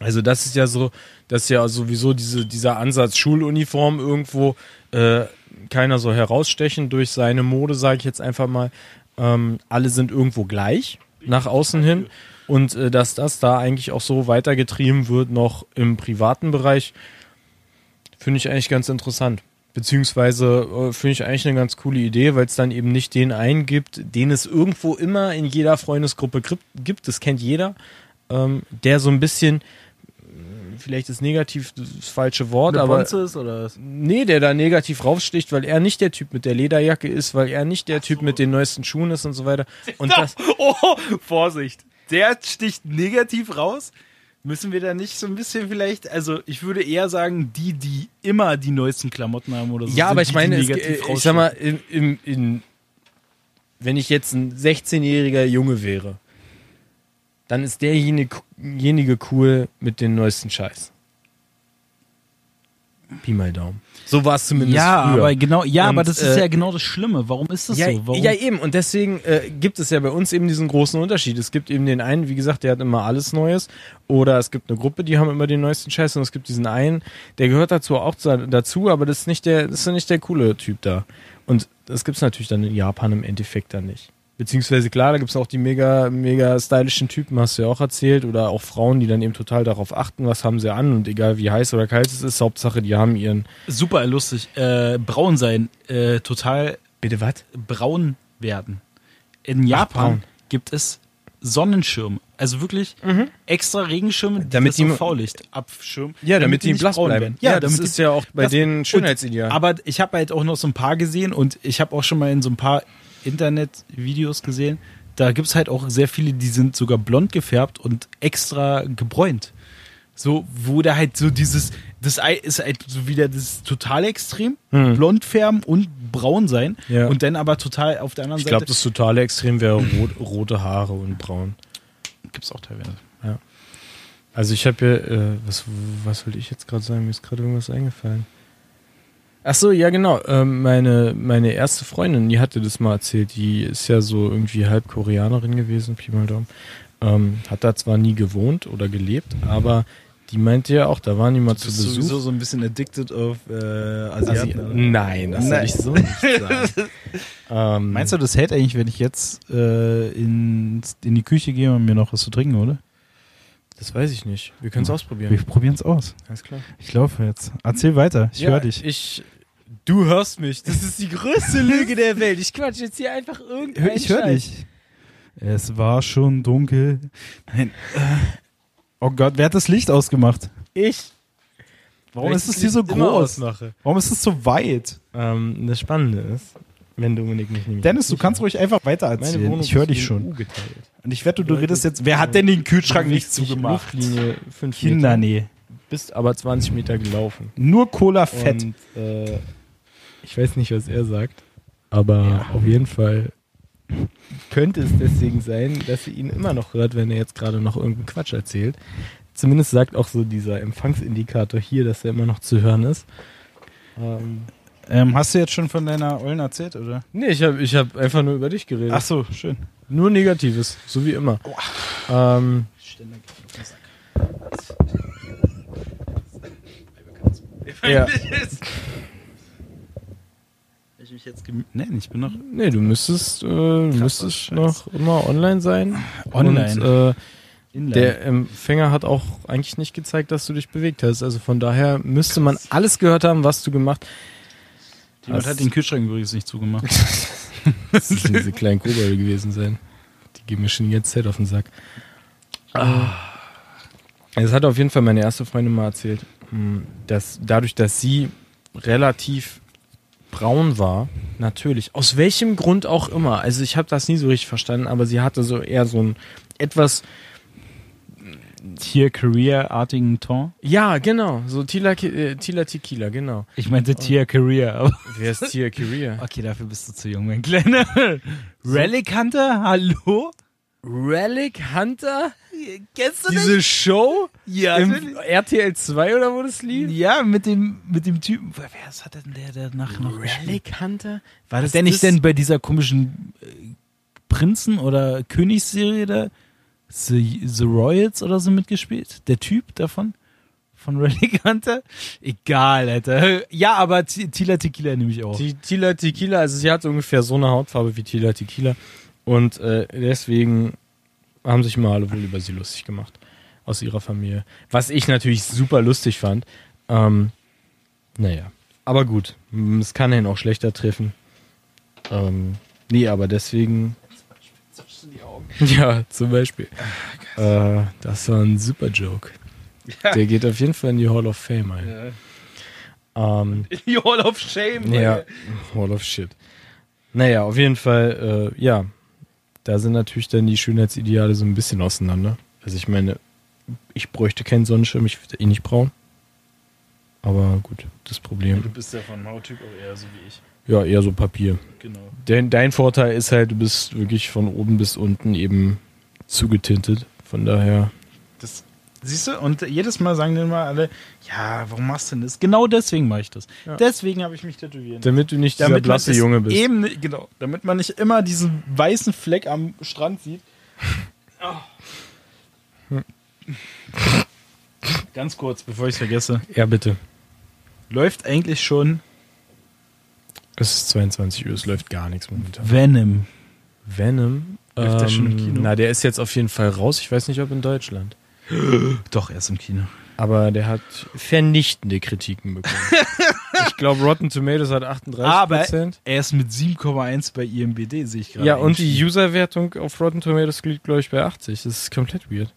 Also das ist ja so, das ist ja sowieso diese, dieser Ansatz Schuluniform irgendwo, äh, keiner soll herausstechen durch seine Mode, sage ich jetzt einfach mal. Ähm, alle sind irgendwo gleich nach außen hin. Und äh, dass das da eigentlich auch so weitergetrieben wird, noch im privaten Bereich, finde ich eigentlich ganz interessant. Beziehungsweise äh, finde ich eigentlich eine ganz coole Idee, weil es dann eben nicht den einen gibt, den es irgendwo immer in jeder Freundesgruppe gibt, gibt das kennt jeder, ähm, der so ein bisschen, vielleicht ist negativ das falsche Wort, Eine aber Bonze ist oder was? nee, der da negativ raussticht, weil er nicht der Typ mit der Lederjacke ist, weil er nicht der Typ mit den neuesten Schuhen ist und so weiter. Und das, Oh, Vorsicht. Der sticht negativ raus. Müssen wir da nicht so ein bisschen vielleicht, also ich würde eher sagen, die, die immer die neuesten Klamotten haben oder so. Ja, aber ich die, meine, die es, ich sag mal, in, in, in, wenn ich jetzt ein 16-jähriger Junge wäre, dann ist derjenige cool mit den neuesten Scheiß. Pi mal Daumen. So war es zumindest Ja, früher. aber genau, ja, Und, aber das ist äh, ja genau das Schlimme. Warum ist das ja, so? Warum? ja, eben. Und deswegen äh, gibt es ja bei uns eben diesen großen Unterschied. Es gibt eben den einen, wie gesagt, der hat immer alles Neues. Oder es gibt eine Gruppe, die haben immer den neuesten Scheiß. Und es gibt diesen einen, der gehört dazu auch zu- dazu, aber das ist nicht der, das ist nicht der coole Typ da. Und das gibt's natürlich dann in Japan im Endeffekt dann nicht. Beziehungsweise klar, da gibt's auch die mega, mega stylischen Typen, hast du ja auch erzählt, oder auch Frauen, die dann eben total darauf achten, was haben sie an und egal wie heiß oder kalt es ist, Hauptsache, die haben ihren. Super lustig. Äh, braun sein, äh, total Bitte was? braun werden. In Japan braun. gibt es Sonnenschirme. Also wirklich extra Regenschirme, die Damit die- Faulicht abschirmen. Ja, damit, die nicht blass braun bleiben. werden. Ja, Ja, das damit ist die, ja auch bei denen und- Schönheitsideal. Aber ich habe halt auch noch so ein paar gesehen und ich habe auch schon mal in so ein paar Internetvideos gesehen. Da gibt's halt auch sehr viele, die sind sogar blond gefärbt und extra gebräunt. So, wo da halt so dieses, das Ei ist halt so wieder das total extrem, Hm. blond färben und braun sein Ja. und dann aber total auf der anderen Ich glaube, Seite das totale Extrem wäre rot, rote Haare und braun. gibt's auch teilweise. Also ich habe ja, äh, was, was wollte ich jetzt gerade sagen? Mir ist gerade irgendwas eingefallen. Ach so, ja genau. Ähm, meine, meine erste Freundin, die hatte das mal erzählt. Die ist ja so irgendwie halb Koreanerin gewesen, Pi mal Daumen. Ähm, hat da zwar nie gewohnt oder gelebt, aber die meinte ja auch, da waren die mal zu Besuch. so ein bisschen addicted auf äh, Asi- Nein, das würde ich so nicht sagen. ähm, Meinst du, das hält eigentlich, wenn ich jetzt äh, in, in die Küche gehe und mir noch was zu trinken, oder? Das weiß ich nicht. Wir können es Wir ausprobieren. probieren es aus. Alles klar. Ich laufe jetzt. Erzähl weiter. Ich Ja, höre dich. Ich, du hörst mich. Das ist die größte Lüge der Welt. Ich quatsch jetzt hier einfach irgendeinen Ich höre dich. Es war schon dunkel. Nein. Äh, Oh Gott, wer hat das Licht ausgemacht? Ich. Warum Weil ist es hier so groß? ausmache. Warum ist es so weit? Ähm, das Spannende ist, wenn Dominik mich nämlich. Dennis, du nicht kannst ruhig einfach weiter erzählen. Ich höre dich schon. Und ich wette, du Leute, redest jetzt. Wer hat denn den Kühlschrank nicht zugemacht? Luftlinie 5 Kinder, Meter. nee. Bist aber 20 Meter gelaufen. Nur Cola Fett. Und äh, ich weiß nicht, was er sagt, aber auf jeden Fall könnte es deswegen sein, dass sie ihn immer noch hört, wenn er jetzt gerade noch irgendeinen Quatsch erzählt. Zumindest sagt auch so dieser Empfangsindikator hier, dass er immer noch zu hören ist. Ähm, Ähm, hast du jetzt schon von deiner Ollen erzählt, oder? nee, ich habe ich hab einfach nur über dich geredet. Ach so, schön. Nur Negatives, so wie immer. Ähm, ja. Ich mich jetzt Nein, ich bin noch Nee, du müsstest, äh, du müsstest noch immer online sein. Online. Und, äh. Der Empfänger hat auch eigentlich nicht gezeigt, dass du dich bewegt hast. Also von daher müsste man alles gehört haben, was du gemacht Jemand hast. hat den Kühlschrank übrigens nicht zugemacht. Das müssen diese kleinen Kobolde gewesen sein. Die gehen mir schon ganze Zeit auf den Sack. Ah. Es hat auf jeden Fall meine erste Freundin mal erzählt, mh, dass dadurch, dass sie relativ braun war, natürlich, aus welchem Grund auch immer, also ich habe das nie so richtig verstanden, aber sie hatte so eher so ein etwas Tier-Career-artigen Ton. Ja, genau. So Tila, äh, Tila Tequila, genau. Ich meinte Tier-Career, aber. Wer ist Tia Career? Okay, dafür bist du zu jung, mein Kleiner. Relic Hunter, hallo? Relic Hunter? Kennst du Diese Show? Ja, Im. RTL 2 oder wo das lief? Ja, mit dem, mit dem Typen. Wer wer ist- hat denn der danach noch? Relic Hunter? War das der nicht denn bei dieser komischen äh, Prinzen- oder Königsserie da? The, The Royals oder so mitgespielt? Der Typ davon? Von Relic Hunter? Egal, Alter. Ja, aber Tila Tequila nehme ich auch. Die Tila Tequila, also sie hat ungefähr so eine Hautfarbe wie Tila Tequila. Und äh, deswegen haben sich mal alle wohl über sie lustig gemacht. Aus ihrer Familie. Was ich natürlich super lustig fand. Ähm, naja. Aber gut. Es kann ihn auch schlechter treffen. Ähm, nee, aber deswegen. Ja, zum Beispiel. Äh, das war ein super Joke. Der geht auf jeden Fall in die Hall of Fame ein. Ähm, Die Hall of Shame. ja, Hall of Shit. Naja, auf jeden Fall, äh, ja, da sind natürlich dann die Schönheitsideale so ein bisschen auseinander. Also ich meine, ich bräuchte keinen Sonnenschirm, ich würde eh nicht braun. Aber gut, das Problem. Du bist ja von Hauttyp auch eher so wie ich. Ja, eher so Papier. Genau. Denn dein Vorteil ist halt, du bist wirklich von oben bis unten eben zugetintet. Von daher. Das, siehst du? Und jedes Mal sagen dann mal alle, ja, warum machst du denn das? Genau deswegen mache ich das. Ja. Deswegen habe ich mich tätowieren. Damit du nicht dieser damit man blasse Junge bist. Eben, genau. Damit man nicht immer diesen weißen Fleck am Strand sieht. Oh. Ganz kurz, bevor ich es vergesse. Ja, bitte. Läuft eigentlich schon Es ist 22 Uhr, es läuft gar nichts momentan. Venom. Venom. Läuft der schon im Kino? Na, der ist jetzt auf jeden Fall raus. Ich weiß nicht, ob in Deutschland. Doch, erst im Kino. Aber der hat vernichtende Kritiken bekommen. ich glaube, Rotten Tomatoes hat 38 Aber Prozent. er ist mit 7,1 bei IMBD, sehe ich gerade. Ja, und die. User-Wertung auf Rotten Tomatoes liegt, glaube ich, bei 80. Das ist komplett weird.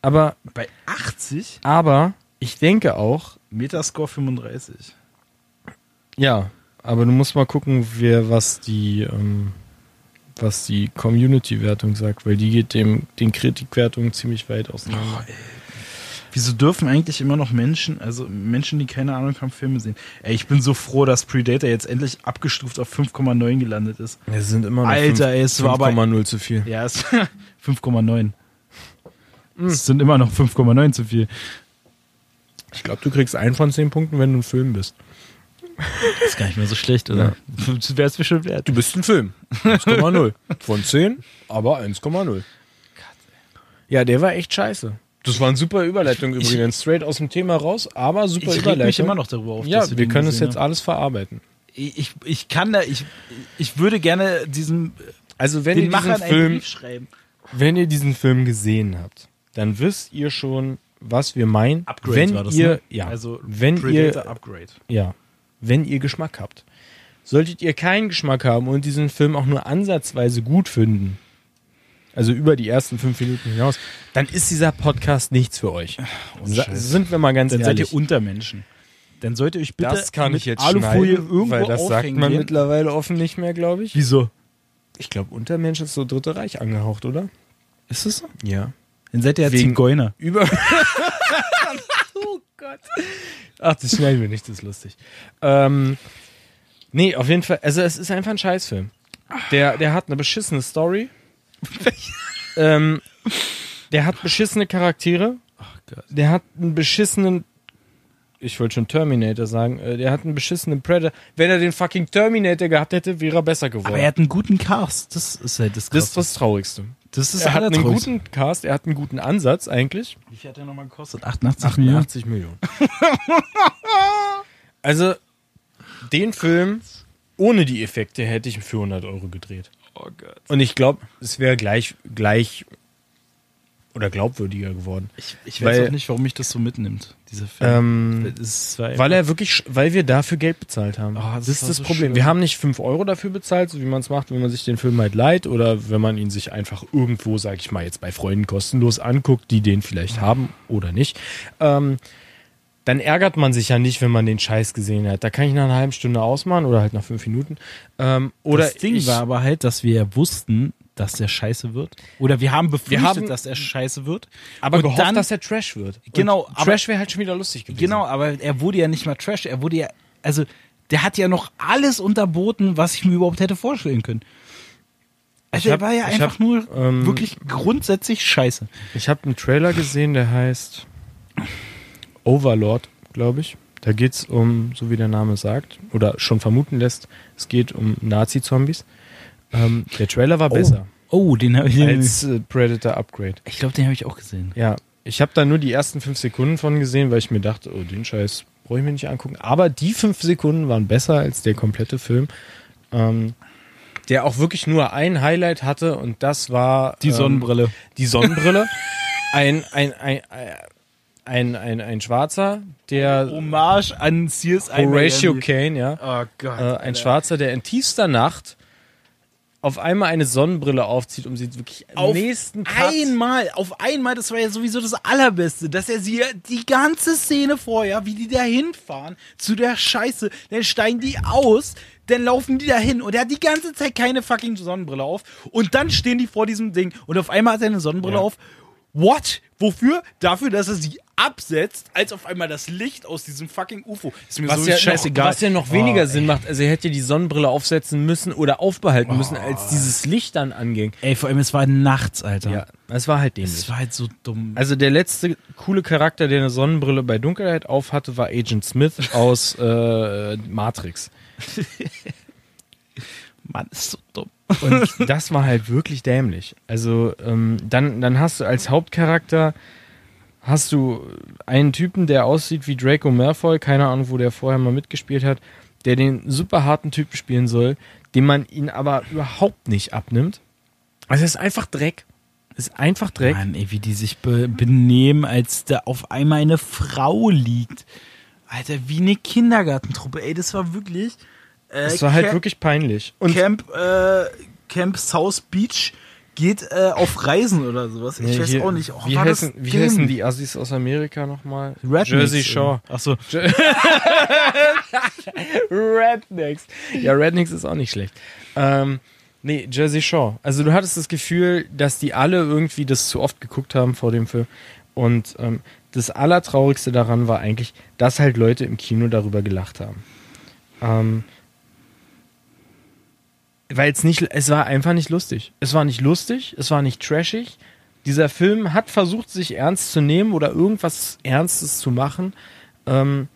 Aber, Bei 80? aber, ich denke auch, Metascore 35. ja, aber du musst mal gucken, wer, was die, ähm, was die Community-Wertung sagt, weil die geht dem, den Kritikwertungen ziemlich weit auseinander. Wieso dürfen eigentlich immer noch Menschen, also Menschen, die keine Ahnung haben, Filme sehen? Ey, ich bin so froh, dass Predator jetzt endlich abgestuft auf 5,9 gelandet ist. Es sind immer noch Alter, ey, es war aber- 5,0 zu viel. Ja, es 5,9. Es sind immer noch 5,9 zu viel. Ich glaube, du kriegst einen von zehn Punkten, wenn du ein Film bist. Das ist gar nicht mehr so schlecht, oder? Das wäre es bestimmt wert. Du bist ein Film. 1,0. Von 10, aber 1,0. Ja, der war echt scheiße. Das war eine super Überleitung übrigens. Straight aus dem Thema raus, aber super Ich Überleitung. mich immer noch darüber auf. ja, dass wir den können es jetzt haben. alles verarbeiten. Ich, ich kann da, ich, ich würde gerne diesem, Also wenn den ihr diesen Machern einen Film, Brief schreiben. wenn ihr diesen Film gesehen habt, dann wisst ihr schon, was wir meinen. Upgrade wenn war das, ihr, ne? ja, Also wenn ihr, Upgrade. ja, wenn ihr Geschmack habt. Solltet ihr keinen Geschmack haben und diesen Film auch nur ansatzweise gut finden, also über die ersten fünf Minuten hinaus, dann ist dieser Podcast nichts für euch. Sa sind wir mal ganz Dann seid ehrlich. ihr Untermenschen. Dann sollt ihr euch bitte das kann mit ich jetzt Alufolie irgendwo weil das sagt man gehen. mittlerweile offen nicht mehr, glaube ich. Wieso? Ich glaube, Untermensch ist so Dritte Reich angehaucht, oder? Ist das so? Ja. Dann seid ihr ja Zigeuner. Über. oh Gott. Ach, das schneiden wir nicht, das ist lustig. Ähm, nee, auf jeden Fall. Also, es ist einfach ein Scheißfilm. Der, der hat eine beschissene Story. ähm, der hat beschissene Charaktere. Ach Gott. Der hat einen beschissenen. Ich wollte schon Terminator sagen. Äh, Der hat einen beschissenen Predator. Wenn er den fucking Terminator gehabt hätte, wäre er besser geworden. Aber er hat einen guten Cast. Das ist halt das das ist Krasse. das Traurigste. Das ist er hat einen guten Cast, er hat einen guten Ansatz eigentlich. Wie viel hat der nochmal gekostet? 88 Millionen? 88 Millionen. also, den Film ohne die Effekte hätte ich für 100 Euro gedreht. Oh Gott. Und ich glaube, es wäre gleich, gleich oder glaubwürdiger geworden. Ich, ich Weil- weiß auch nicht, warum mich das so mitnimmt, dieser Film. Ähm, weil er wirklich, weil wir dafür Geld bezahlt haben. Ah, das das, ist das so Problem. schön. Wir haben nicht 5 Euro dafür bezahlt, so wie man es macht, wenn man sich den Film halt leiht oder wenn man ihn sich einfach irgendwo, sag ich mal, jetzt bei Freunden kostenlos anguckt, die den vielleicht haben oder nicht. Ähm, dann ärgert man sich ja nicht, wenn man den Scheiß gesehen hat. Da kann ich nach einer halben Stunde ausmachen oder halt nach fünf Minuten. Ähm, oder das Ding ich, war aber halt, dass wir ja wussten, dass der scheiße wird. Oder wir haben befürchtet, haben- dass er scheiße wird. aber und gehofft, dann- dass er Trash wird. Genau, Und Trash wäre halt schon wieder lustig gewesen. Genau, aber er wurde ja nicht mal Trash. Er wurde ja, also, der hat ja noch alles unterboten, was ich mir überhaupt hätte vorstellen können. Also, hab- er war ja einfach hab, nur ähm, wirklich grundsätzlich scheiße. Ich habe einen Trailer gesehen, der heißt Overlord, glaube ich. Da geht's um, so wie der Name sagt, oder schon vermuten lässt, es geht um Nazi-Zombies. Ähm, der Trailer war besser Oh, den habe ich. als äh, Predator Upgrade. ich glaube, den habe ich auch gesehen. Ja, ich habe da nur die ersten fünf Sekunden von gesehen, weil ich mir dachte, oh, den Scheiß brauche ich mir nicht angucken. Aber die fünf Sekunden waren besser als der komplette Film. Ähm, der auch wirklich nur ein Highlight hatte und das war Die ähm, Sonnenbrille. die Sonnenbrille. ein, ein, ein, ein, ein, ein Schwarzer, der Hommage an CSI. Horatio Miami. Kane, ja. Oh Gott. Äh, ein Schwarzer, der in tiefster Nacht auf einmal eine Sonnenbrille aufzieht, um sie wirklich auf nächsten Cut einmal, auf einmal, das war ja sowieso das Allerbeste, dass er sie die ganze Szene vorher, wie die da hinfahren, zu der Scheiße, dann steigen die aus, dann laufen die da hin und er hat die ganze Zeit keine fucking Sonnenbrille auf und dann stehen die vor diesem Ding und auf einmal hat er eine Sonnenbrille Ja. auf What? Wofür? Dafür, dass er sie absetzt, als auf einmal das Licht aus diesem fucking UFO. Ist mir so ja scheißegal. Noch, was ja noch weniger Oh, Sinn macht. Also er hätte die Sonnenbrille aufsetzen müssen oder aufbehalten müssen, als dieses Licht dann anging. Ey, vor allem, es war nachts, Alter. Ja, es war halt dämlich. Es war halt so dumm. Also der letzte coole Charakter, der eine Sonnenbrille bei Dunkelheit auf hatte, war Agent Smith aus äh, Matrix. Mann, ist so dumm. Und das war halt wirklich dämlich. Also ähm, dann, dann hast du als Hauptcharakter hast du einen Typen, der aussieht wie Draco Malfoy, keine Ahnung, wo der vorher mal mitgespielt hat, der den super harten Typen spielen soll, dem man ihn aber überhaupt nicht abnimmt. Also es ist einfach Dreck. Es ist einfach Dreck. Mann, ey, wie die sich be benehmen, als da auf einmal eine Frau liegt. Alter, wie eine Kindergartentruppe. Ey, das war wirklich. Äh, Es war halt Camp- wirklich peinlich. Und Camp, äh, Camp South Beach geht äh, auf Reisen oder sowas. Ich Nee, weiß hier- auch nicht. Oh, wie, heißen, wie heißen die Assis aus Amerika nochmal? Rednecks, Jersey Shore. Ach so. Rednecks. Ja, Rednecks ist auch nicht schlecht. Ähm, nee, Jersey Shore. Also du hattest das Gefühl, dass die alle irgendwie das zu oft geguckt haben vor dem Film. Und ähm, das Allertraurigste daran war eigentlich, dass halt Leute im Kino darüber gelacht haben. Ähm, weil es nicht, es war einfach nicht lustig. Es war nicht lustig, es war nicht trashig. Dieser Film hat versucht, sich ernst zu nehmen oder irgendwas Ernstes zu machen. Ähm,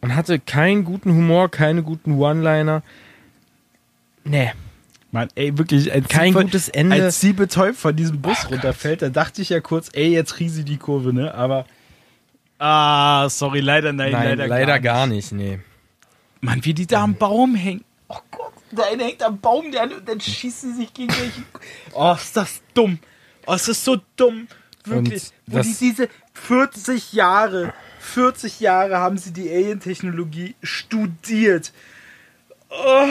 und hatte keinen guten Humor, keine guten One-Liner. Nee, Mann, ey, wirklich, als kein sie von- gutes Ende. Als sie betäubt von diesem Bus runterfällt, da dachte ich ja kurz, ey, jetzt kriegen sie die Kurve, ne? Aber. Ah, sorry, leider, nein, Nein, leider, leider, gar, gar nicht, nee. Mann, wie die da am Baum hängen. Oh Gott, der eine hängt am Baum, der andere, dann schießen sie sich gegenseitig. Oh, ist das dumm. Oh, ist das so dumm. Wirklich. Und Wo die diese 40 Jahre, 40 Jahre haben sie die Alien-Technologie studiert. Oh.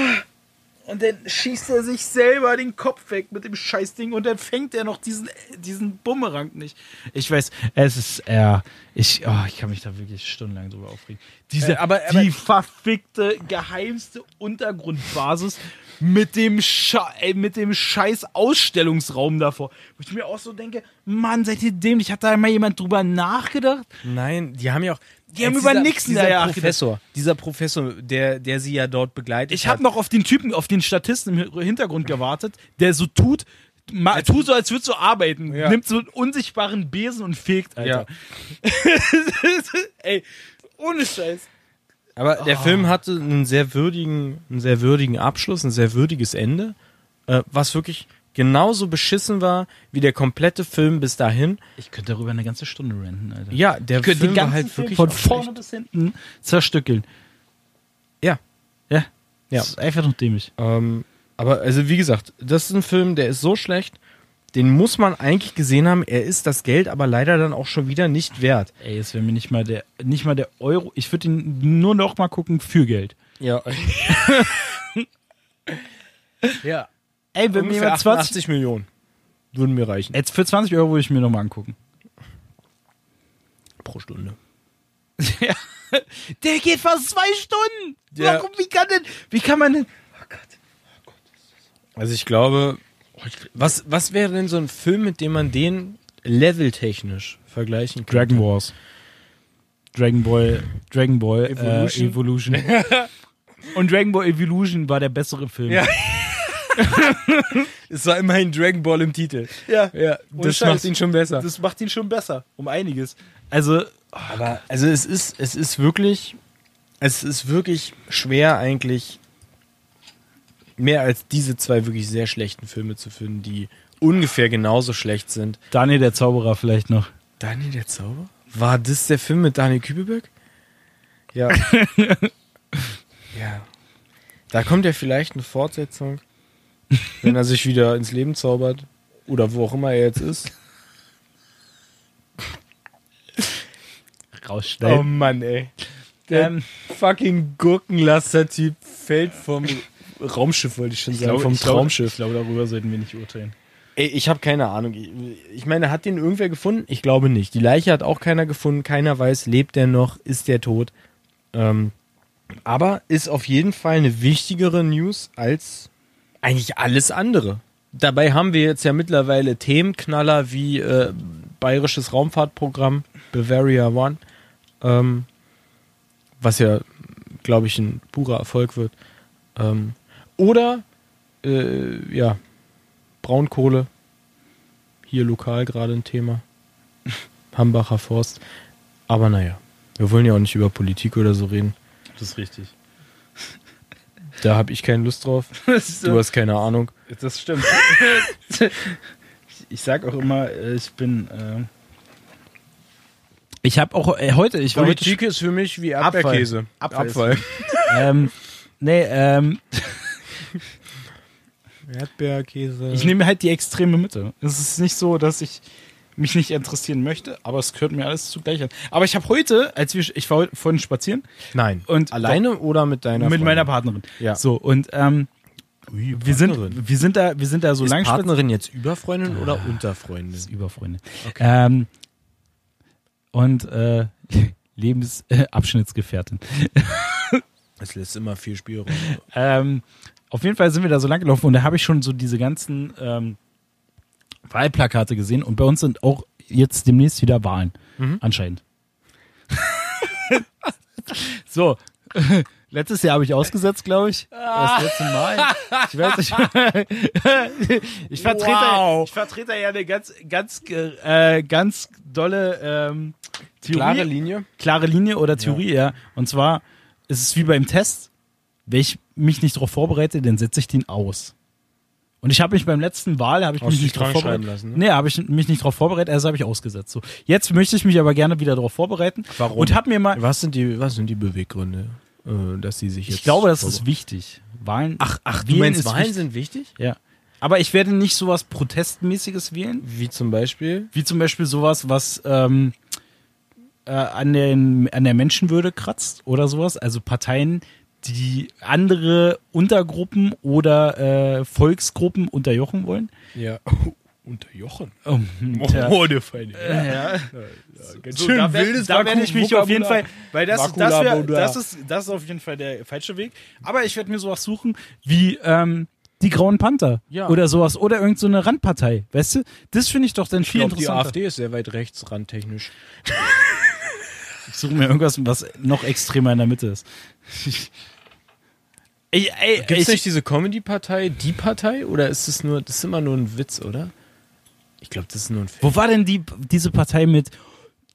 Und dann schießt er sich selber den Kopf weg mit dem Scheißding und dann fängt er noch diesen, diesen Bumerang nicht. Ich weiß, es ist, ja, ich, oh, ich kann mich da wirklich stundenlang drüber aufregen. Diese, Äh, aber- aber- die verfickte, geheimste Untergrundbasis mit dem, Scha ey, mit dem scheiß Ausstellungsraum davor. Wo ich mir auch so denke, Mann, seid ihr dämlich? Hat da mal jemand drüber nachgedacht? Nein, die haben ja auch. Die haben Jetzt über in dieser der Jagd Professor, dieser Professor, der, der sie ja dort begleitet Ich habe noch auf den Typen, auf den Statisten im Hintergrund gewartet, der so tut, ma, tut so, als würdest du arbeiten. Ja. Nimmt so einen unsichtbaren Besen und fegt, Alter. Ey, ohne Scheiß. Aber der Oh. Film hatte einen sehr würdigen, einen sehr würdigen Abschluss, ein sehr würdiges Ende, äh, was wirklich genauso beschissen war wie der komplette Film bis dahin. Ich könnte darüber eine ganze Stunde renten, Alter. Ja, der ich könnte Film den ganzen war halt Film wirklich von vorne bis hinten zerstückeln. Ja. Ja. Ja. Das ist einfach noch dämlich. Ähm, aber also wie gesagt, das ist ein Film, der ist so schlecht, den muss man eigentlich gesehen haben. Er ist das Geld aber leider dann auch schon wieder nicht wert. Ey, es wäre mir nicht mal der, nicht mal der Euro. Ich würde ihn nur noch mal gucken für Geld. Ja. ja. Ey, wenn mir Ungefähr jemand 20, 88 Millionen würden mir reichen. jetzt für 20 Euro würde ich mir noch mal angucken. Pro Stunde. Ja. Der geht fast zwei Stunden. Ja. Warum? Wie kann denn? Wie kann man denn? Oh Gott. Also ich glaube, was, was wäre denn so ein Film, mit dem man den leveltechnisch vergleichen könnte? Dragon Wars. Dragon Ball. Dragon Ball Evolution. Evolution. Äh, Evolution. Und Dragon Ball Evolution war der bessere Film. Ja. Es war immerhin Dragon Ball im Titel. ja. Ja, das Scheiß. macht ihn schon besser. Das macht ihn schon besser. Um einiges. Also, Aber also es ist, es ist wirklich, es ist wirklich schwer eigentlich mehr als diese zwei wirklich sehr schlechten Filme zu finden, die ungefähr genauso schlecht sind. Daniel der Zauberer vielleicht noch. Daniel der Zauber? War das der Film mit Daniel Kübelberg? Ja. ja. Da kommt ja vielleicht eine Fortsetzung, wenn er sich wieder ins Leben zaubert. Oder wo auch immer er jetzt ist. Rausschneiden. Mann, ey. Der Ähm, fucking Gurkenlaster-Typ fällt vom Raumschiff, wollte ich schon sagen. vom Traumschiff. Ich glaube, darüber sollten wir nicht urteilen. Ey, ich habe keine Ahnung. Ich- Ich meine, hat den irgendwer gefunden? Ich glaube nicht. Die Leiche hat auch keiner gefunden. Keiner weiß, lebt der noch, ist der tot. Ähm, aber ist auf jeden Fall eine wichtigere News als eigentlich alles andere. dabei haben wir jetzt ja mittlerweile Themenknaller wie äh, Bayerisches Raumfahrtprogramm, Bavaria One, ähm, was ja, glaube ich, ein purer Erfolg wird. Ähm, oder, äh, ja, Braunkohle, hier lokal gerade ein Thema. Hambacher Forst. Aber naja, wir wollen ja auch nicht über Politik oder so reden. Das ist richtig. Da habe ich keine Lust drauf. Du hast keine Ahnung. Das stimmt. ich sag auch immer, äh, ich bin. Äh ich habe auch äh, heute, ich war heute Politik ist für mich wie Abfall. Erdbeerkäse. Abfall. ähm, nee, ähm, Erdbeerkäse. ich nehme halt die extreme Mitte. Es ist nicht so, dass ich mich nicht interessieren möchte, aber es gehört mir alles zugleich an. Aber ich habe heute, als wir, ich war vorhin spazieren Nein. und Alleine oder mit deiner mit Freundin? meiner Partnerin. Ja. So und ähm, Ui, wir sind, wir sind da, wir sind da so lang. Partnerin jetzt über Freundin oder unter Freundin? Das ist über Freunde. Ähm, und äh, Lebensabschnittsgefährtin. Es lässt immer viel Spielraum. Ähm, auf jeden Fall sind wir da so lang gelaufen und da habe ich schon so diese ganzen ähm, Wahlplakate gesehen und bei uns sind auch jetzt demnächst wieder Wahlen. Anscheinend. so. Letztes Jahr habe ich ausgesetzt, glaube ich. Das letzte Mal. Ich weiß nicht. ich vertrete, Wow. ich vertrete ja eine ganz, ganz, äh, ganz dolle ähm, Theorie Klare Linie. klare Linie oder Theorie, ja. Und zwar ist es wie beim Test, wenn ich mich nicht darauf vorbereite, dann setze ich den aus. Und ich habe mich beim letzten Wahl, habe ich Hast mich nicht krank vorbereitet. lassen, ne? Nee, habe ich mich nicht darauf vorbereitet, also habe ich ausgesetzt. So. Jetzt möchte ich mich aber gerne wieder darauf vorbereiten. Warum? Und habe mir mal, Was sind die, was sind die Beweggründe, äh, dass sie sich jetzt. ich glaube, das ist wichtig. Wahlen, Ach, ach, du meinst, Wahlen wichtig. sind wichtig? Ja. Aber ich werde nicht sowas Protestmäßiges wählen, Wie zum Beispiel? wie zum Beispiel sowas, was ähm, äh, an, den, an der Menschenwürde kratzt oder sowas. Also Parteien, die andere Untergruppen oder äh, Volksgruppen unterjochen wollen. Ja. Unterjochen. Um, der, Oh, der Feine. ja. Ganz So, da wär- da werde ich mich auf jeden Fall, weil das, das, wär, das, ist, das ist auf jeden Fall der falsche Weg. Aber ich werde mir sowas suchen wie ähm, die Grauen Panther Ja. oder sowas oder irgendeine so eine Randpartei, weißt du? Das finde ich doch dann Ich viel glaube, die interessanter. AfD ist sehr weit rechts randtechnisch. Ich suche mir irgendwas, was noch extremer in der Mitte ist. Ey, ey, Gibt es ich, nicht diese Comedy-Partei, die Partei? Oder ist es nur, das ist immer nur ein Witz, oder? Ich glaube, das ist nur ein Film. wo war denn die, diese Partei mit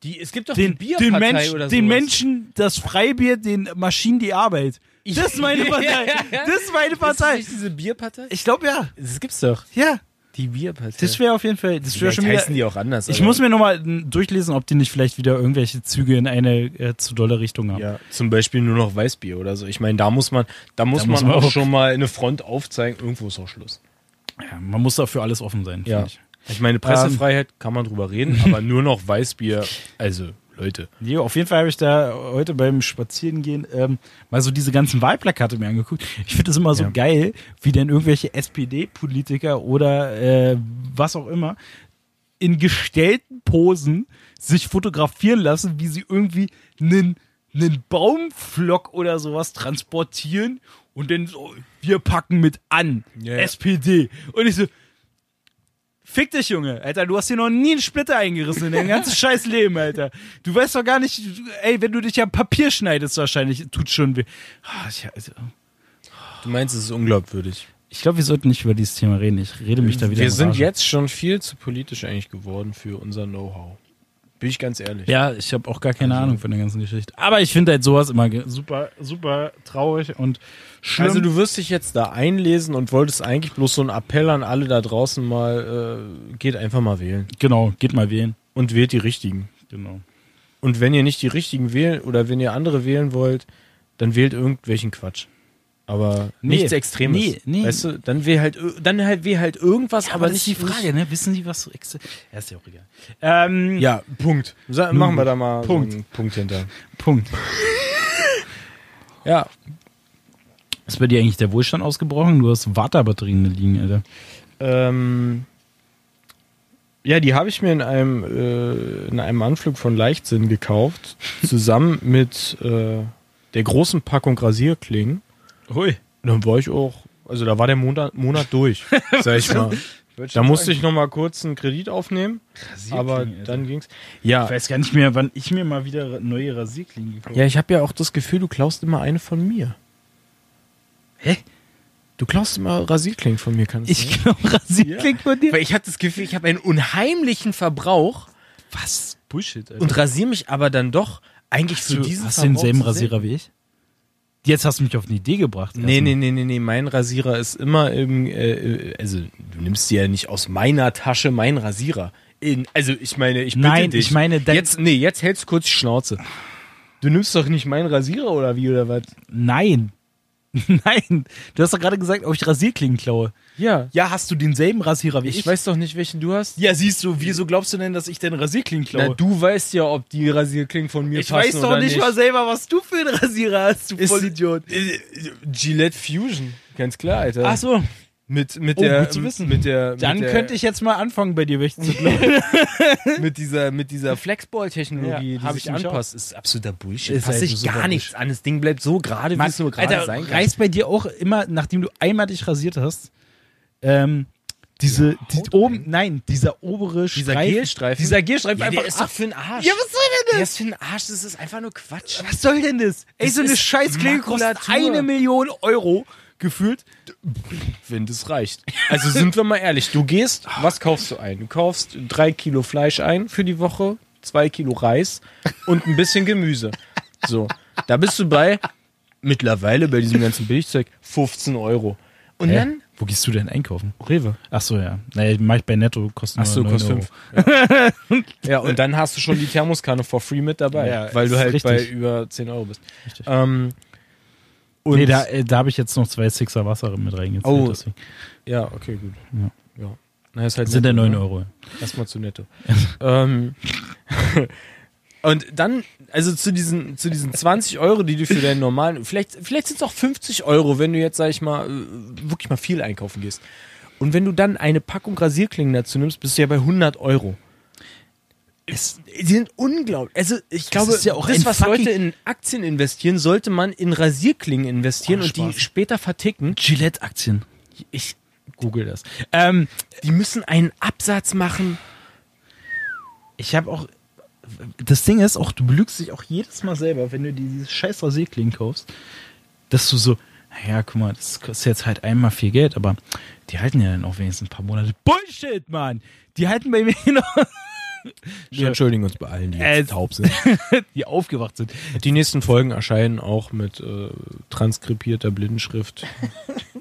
Die, es gibt doch den, die den, Mensch, oder den. Menschen das Freibier, den Maschinen die Arbeit? Das ist meine Partei. Das ist meine Ist das Partei. nicht diese Bierpartei? Ich glaube ja. Das gibt's doch. Ja. Die Bierpartei. Das wäre auf jeden Fall. Das wäre Vielleicht schon wieder. heißen die auch anders. Ich muss mir nochmal durchlesen, ob die nicht vielleicht wieder irgendwelche Züge in eine äh, zu dolle Richtung haben. Ja, zum Beispiel nur noch Weißbier oder so. Ich meine, da muss man, da muss Da man muss man auch auch- schon mal eine Front aufzeigen. Irgendwo ist auch Schluss. Ja, man muss dafür alles offen sein. Ja. finde Ich. Ich meine, Pressefreiheit kann man drüber reden, aber nur noch Weißbier. Also, Leute. Jo, auf jeden Fall habe ich da heute beim Spazierengehen ähm, mal so diese ganzen Wahlplakate mir angeguckt. Ich finde das immer so Ja. geil, wie denn irgendwelche SPD-Politiker oder äh, was auch immer in gestellten Posen sich fotografieren lassen, wie sie irgendwie einen, einen Baumflock oder sowas transportieren und dann so, wir packen mit an, Ja. SPD. Und ich so, Fick dich, Junge. Alter, du hast hier noch nie einen Splitter eingerissen in dein ganzes scheiß Leben, Alter. Du weißt doch gar nicht, ey, wenn du dich am Papier schneidest, wahrscheinlich, tut schon weh. Ah, Ich, also, Du meinst, es ist unglaubwürdig. ich glaube, wir sollten nicht über dieses Thema reden. Ich rede mich da wieder Wir in sind jetzt schon viel zu politisch eigentlich geworden für unser Know-how. Bin ich ganz ehrlich. Ja, ich habe auch gar keine Also- Ahnung von der ganzen Geschichte. Aber ich finde halt sowas immer super, super traurig und schlimm. Also du wirst dich jetzt da einlesen und wolltest eigentlich bloß so einen Appell an alle da draußen mal, äh, geht einfach mal wählen. genau, geht mal wählen. Und wählt die richtigen. Genau. Und wenn ihr nicht die richtigen wählen oder wenn ihr andere wählen wollt, dann wählt irgendwelchen Quatsch. Aber Nee, nichts Extremes. nee, nee. Weißt du, dann wähl halt, dann halt, wähl halt irgendwas, Ja, aber, aber, nicht das ist die Frage, ne? Wissen Sie, was so extra. Ja, ist ja auch egal. Ähm, Ja, Punkt. Sa machen wir da mal Punkt. so einen Punkt hinter. Punkt. Ja, Ist bei dir eigentlich der Wohlstand ausgebrochen? Du hast Wartebatterien liegen, Alter. Ähm, ja, die habe ich mir in einem, äh, in einem Anflug von Leichtsinn gekauft, zusammen mit äh, der großen Packung Rasierklingen. Hui. Dann war ich auch Also da war der Monat, Monat durch, sag ich mal. Da musste ich noch mal kurz einen Kredit aufnehmen, aber Alter. dann ging's. Ich Ja, weiß gar nicht mehr, wann ich mir mal wieder neue Rasierklingen gekauft ja, ich habe ja auch das Gefühl, du klaust immer eine von mir. Hä? Du klaust immer Rasierklingen von mir, kann es Ich glaube Rasierklingen von dir. Weil ich habe das Gefühl, ich habe einen unheimlichen Verbrauch Was? Bullshit, Alter. und rasiere mich aber dann doch eigentlich für du, diesen hast du denselben zu Rasierer wie ich? Jetzt hast du mich auf eine Idee gebracht. Nee, nee, nee, nee, nee, mein Rasierer ist immer im, äh, also du nimmst dir ja nicht aus meiner Tasche meinen Rasierer. In, also ich meine, ich bitte Nein, dich. ich meine, dein- jetzt, nee, jetzt hältst du kurz die Schnauze. Du nimmst doch nicht meinen Rasierer oder wie oder was? Nein. Nein. Du hast doch gerade gesagt, ob ich Rasierklingen klaue. Ja. Ja, hast du denselben Rasierer wie ich? Ich weiß doch nicht, welchen du hast. Ja, siehst du, wieso glaubst du denn, dass ich deine Rasierklingen Na, klaue? du weißt ja, ob die Rasierklingen von mir ich passen weiß doch oder nicht, nicht mal selber, was du für einen Rasierer hast, du Ist- Vollidiot. Äh, Gillette Fusion, ganz klar, Alter. Ach so, Mit, mit Oh, der, mit der, dann mit der, könnte ich jetzt mal anfangen, bei dir welche zu klauen. mit dieser, mit dieser Flexball-Technologie, Ja, die sich anpasst, ist absoluter Bullshit. Ist Passt halt sich gar nichts an. Das Ding bleibt so gerade, wie es nur gerade sein kann. reißt bei dir auch immer, nachdem du einmal dich rasiert hast, ähm, diese, die, Haut oben, nein, dieser obere Dieser Streifen, Gelstreifen? dieser Gelstreifen ja, einfach der ist doch für den Arsch. Ja, was soll denn der das? ist für den Arsch, das ist einfach nur Quatsch. Was soll denn das? Ey, Das so eine ist Scheißklinge kostet eine Million Euro gefühlt. Wenn das reicht. Also sind wir mal ehrlich, du gehst, was kaufst du ein? Du kaufst drei Kilo Fleisch ein für die Woche, zwei Kilo Reis und ein bisschen Gemüse. So, da bist du bei, mittlerweile bei diesem ganzen Billigzeug, 15 Euro. Und Hä? dann, Wo gehst du denn einkaufen? Rewe. Ach so, ja. Naja, mach ich bei Netto, kostet Ach so, nur 9 kostet Euro. fünf. Ja. ja, und dann hast du schon die Thermoskanne for free mit dabei, Ja, weil du halt richtig. bei über 10 Euro bist. Richtig. Ähm, und nee, da, äh, da habe ich jetzt noch zwei Sixer Wasser mit reingezählt. Oh. deswegen. ja, okay, gut. Ja. ja. Na, ist halt Das sind ja netto, 9 ne? Euro. Erstmal zu netto. ähm, und dann, also zu diesen, zu diesen 20 Euro, die du für deinen normalen, vielleicht, vielleicht sind es auch 50 Euro, wenn du jetzt, sag ich mal, äh, wirklich mal viel einkaufen gehst. Und wenn du dann eine Packung Rasierklingen dazu nimmst, bist du ja bei 100 Euro. Es, die sind unglaublich. Also ich glaube, ist ja auch das, was Leute in Aktien investieren, sollte man in Rasierklingen investieren Oh, und die später verticken. Gillette-Aktien. Ich, Google das. Ähm, die müssen einen Absatz machen. ich habe auch. Das Ding ist auch, du belügst dich auch jedes Mal selber, wenn du dir dieses scheiß Rasierklingen kaufst, dass du so, naja, guck mal, das kostet jetzt halt einmal viel Geld, aber die halten ja dann auch wenigstens ein paar Monate. Bullshit, Mann! Die halten bei mir noch, Wir entschuldigen uns bei allen, die Äh, jetzt taub sind. die aufgewacht sind. Die nächsten Folgen erscheinen auch mit äh, transkribierter Blindenschrift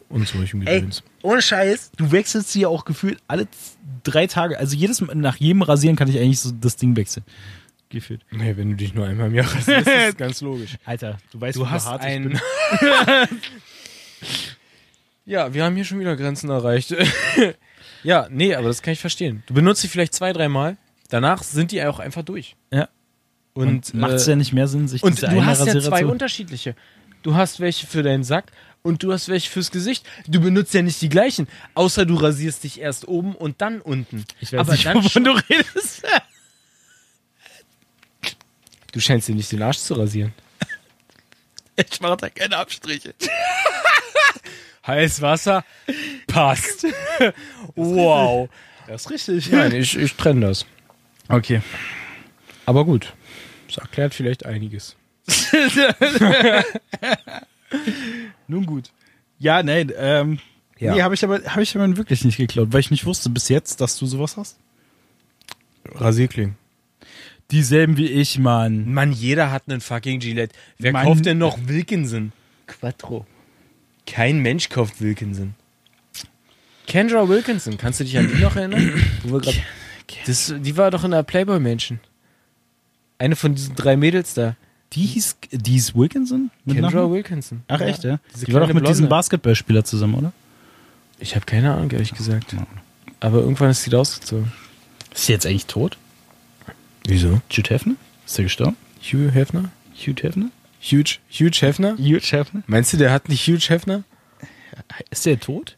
und solchem Ey, Gedöns. ohne Scheiß, du wechselst sie ja auch gefühlt alle drei Tage. Also jedes Mal, nach jedem Rasieren kann ich eigentlich so das Ding wechseln. Gefühlt. Nee, wenn du dich nur einmal im Jahr rasierst, ist das ganz logisch. Alter, du weißt, Du wie hast hart ich ein. bin. ja, wir haben hier schon wieder Grenzen erreicht. ja, nee, aber das kann ich verstehen. Du benutzt sie vielleicht zwei, dreimal. Danach sind die auch einfach durch. Ja. Und, Und macht es äh, ja nicht mehr Sinn, sich Und diese du hast ja zwei unterschiedliche. Du hast welche für deinen Sack und du hast welche fürs Gesicht. Du benutzt ja nicht die gleichen, außer du rasierst dich erst oben und dann unten. Ich weiß Aber nicht, dann wovon du redest. Du scheinst dir nicht den Arsch zu rasieren. Ich mache da keine Abstriche. Heiß Wasser passt. wow. Das ist richtig. Nein, ich, ich trenne das. Okay. Aber gut. Das erklärt vielleicht einiges. Nun gut. Ja, nein, ähm, Ja. nee, habe ich aber, habe ich aber wirklich nicht geklaut, weil ich nicht wusste bis jetzt, dass du sowas hast. Rasierklingen. Dieselben wie ich, Mann. Mann, jeder hat einen fucking Gillette. Wer Mann. kauft denn noch Wilkinson? Quattro. Kein Mensch kauft Wilkinson. Kendra Wilkinson, kannst du dich an die noch erinnern? Wo wir grad, das, die war doch in der Playboy-Mansion. Eine von diesen drei Mädels da. Die hieß, die hieß Wilkinson? Mit Kendra? Wilkinson. Ach echt, ja? Diese Die war doch mit diesem Blonde. Basketballspieler zusammen, oder? Ich habe keine Ahnung, ehrlich gesagt. Aber irgendwann ist sie da ausgezogen. Ist sie jetzt eigentlich tot? Wieso? Hugh Hefner? Ist der gestorben? Hugh Hefner? Hugh Hefner? Huge, Huge Hefner? Hugh Hefner? Meinst du, der hat nicht Huge Hefner? Ist der tot?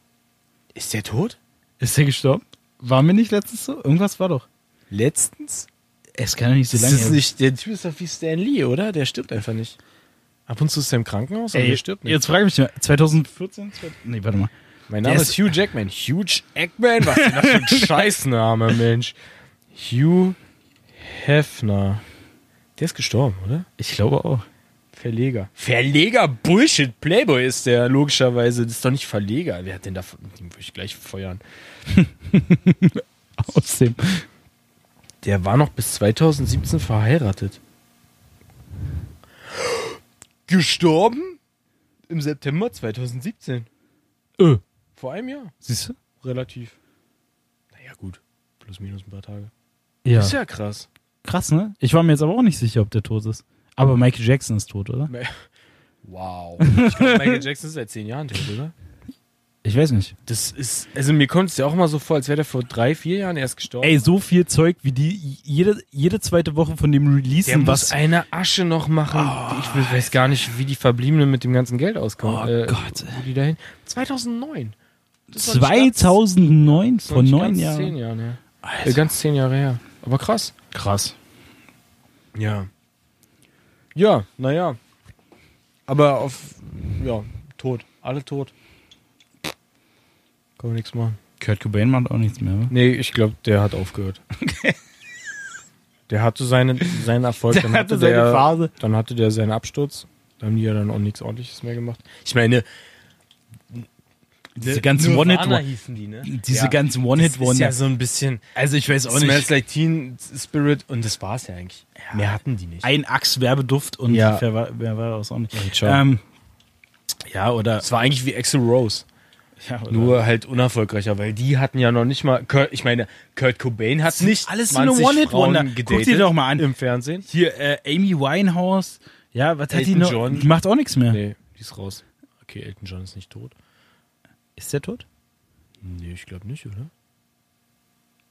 Ist der tot? Ist der gestorben? War mir nicht letztens so? Irgendwas war doch. Letztens? Es kann doch nicht so lange ist nicht, der Typ ist doch wie Stan Lee, oder? Der stirbt einfach nicht. Ab und zu ist er im Krankenhaus, aber Ey, er stirbt nicht. jetzt frage ich mich mal, 2014? zwei- Nee, warte mal. Mein Name Der ist Hugh Jackman. Hugh Jackman? Was ist das für ein Scheißname, Mensch? Hugh Hefner. Der ist gestorben, oder? Ich glaube auch. Verleger. Verleger? Bullshit. Playboy ist der, logischerweise. Das ist doch nicht Verleger. Wer hat denn da... Den würde ich gleich feuern. Aus dem. Der war noch bis 2017 verheiratet. Gestorben? Im September 2017. Öh. Vor einem Jahr. Siehst du? Relativ. Naja, gut. Plus minus ein paar Tage. Ja. Ist ja krass. Krass, ne? Ich war mir jetzt aber auch nicht sicher, ob der tot ist. Aber Michael Jackson ist tot, oder? Wow. Ich glaube, Michael Jackson ist seit zehn Jahren tot, oder? Ich weiß nicht. Das ist, also mir kommt es ja auch mal so vor, als wäre der vor drei, vier Jahren erst gestorben. Ey, so viel Zeug, wie die jede, jede zweite Woche von dem der releasen, muss was. eine Asche noch machen. ich will- weiß gar nicht, wie die Verbliebenen mit dem ganzen Geld auskommen. Oh äh, Gott. Die dahin? 2009. Das ist noch nicht ganz- 2009, das ist noch vor neun Jahren. Zehn Jahren, ja. Äh, Alter. ganz zehn Jahre her. Aber krass. Krass. Ja. Ja, naja. Aber auf, ja, tot. Alle tot. Kann man nichts machen. Kurt Cobain macht auch nichts mehr. oder? Nee, ich glaube, der hat aufgehört. Der hatte seine, seinen Erfolg, Der dann hatte hatte seine der, Phase. dann hatte der seinen Absturz. Da haben die ja dann auch nichts ordentliches mehr gemacht. Ich meine, Diese ganzen One-Hit- hießen die, ne? Diese Ja. ganzen Das ist One-Hit-Wonder. ja so ein bisschen also ich weiß auch Smells nicht. Like Teen Spirit und das war's ja eigentlich. Mehr hatten die nicht. Ein Axe-Werbeduft und Ja. wer war, wer war das auch nicht. Ähm, ja, oder, Es war eigentlich wie Axel Rose. ja, oder Nur halt unerfolgreicher, weil die hatten ja noch nicht mal. Kurt, ich meine, Kurt Cobain hat nicht alles so eine 20 One-Hit-Wonder. Frauen Guck dir doch mal an. im Fernsehen. hier äh, Amy Winehouse. Ja, was hat die Elton noch? John. Die macht auch nichts mehr. Nee, die ist raus. Okay, Elton John ist nicht tot. Ist der tot? Nee, ich glaube nicht, oder?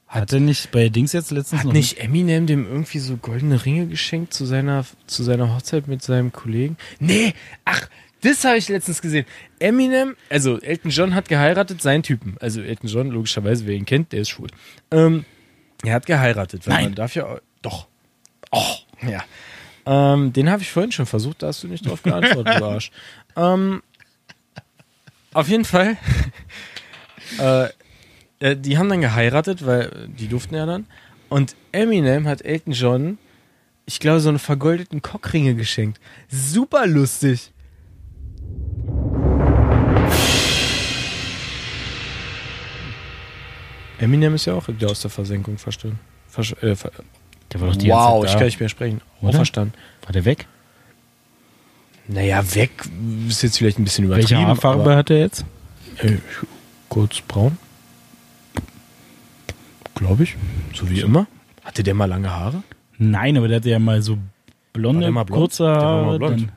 Hat er nicht bei Dings jetzt letztens Hat noch nicht Eminem dem irgendwie so goldene Ringe geschenkt zu seiner, zu seiner Hochzeit mit seinem Kollegen? Nee, ach, das habe ich letztens gesehen. Eminem, also Elton John hat geheiratet, seinen Typen. Also Elton John, logischerweise, wer ihn kennt, der ist schwul. Ähm, er hat geheiratet, weil Nein. man darf ja, doch. Oh, ja. Ähm, den habe ich vorhin schon versucht, da hast du nicht drauf geantwortet, du Arsch. Ähm, auf jeden Fall. äh, äh, die haben dann geheiratet, weil äh, die durften ja dann. Und Eminem hat Elton John, ich glaube, so eine vergoldeten Cockringe geschenkt. Super lustig. Eminem ist ja auch wieder aus der Versenkung verstanden. Versch äh, ver Der war doch die wow, ganze ich Zeit kann da. nicht mehr sprechen. Oder? Auferstanden. War der weg? Naja, weg ist jetzt vielleicht ein bisschen Welche übertrieben. Haarfarbe aber- hat er jetzt? Äh, kurz braun. Glaube ich. So wie immer. Hatte der mal lange Haare? Nein, aber der hatte ja mal so blonde, der mal kurze Der Haare. Dann,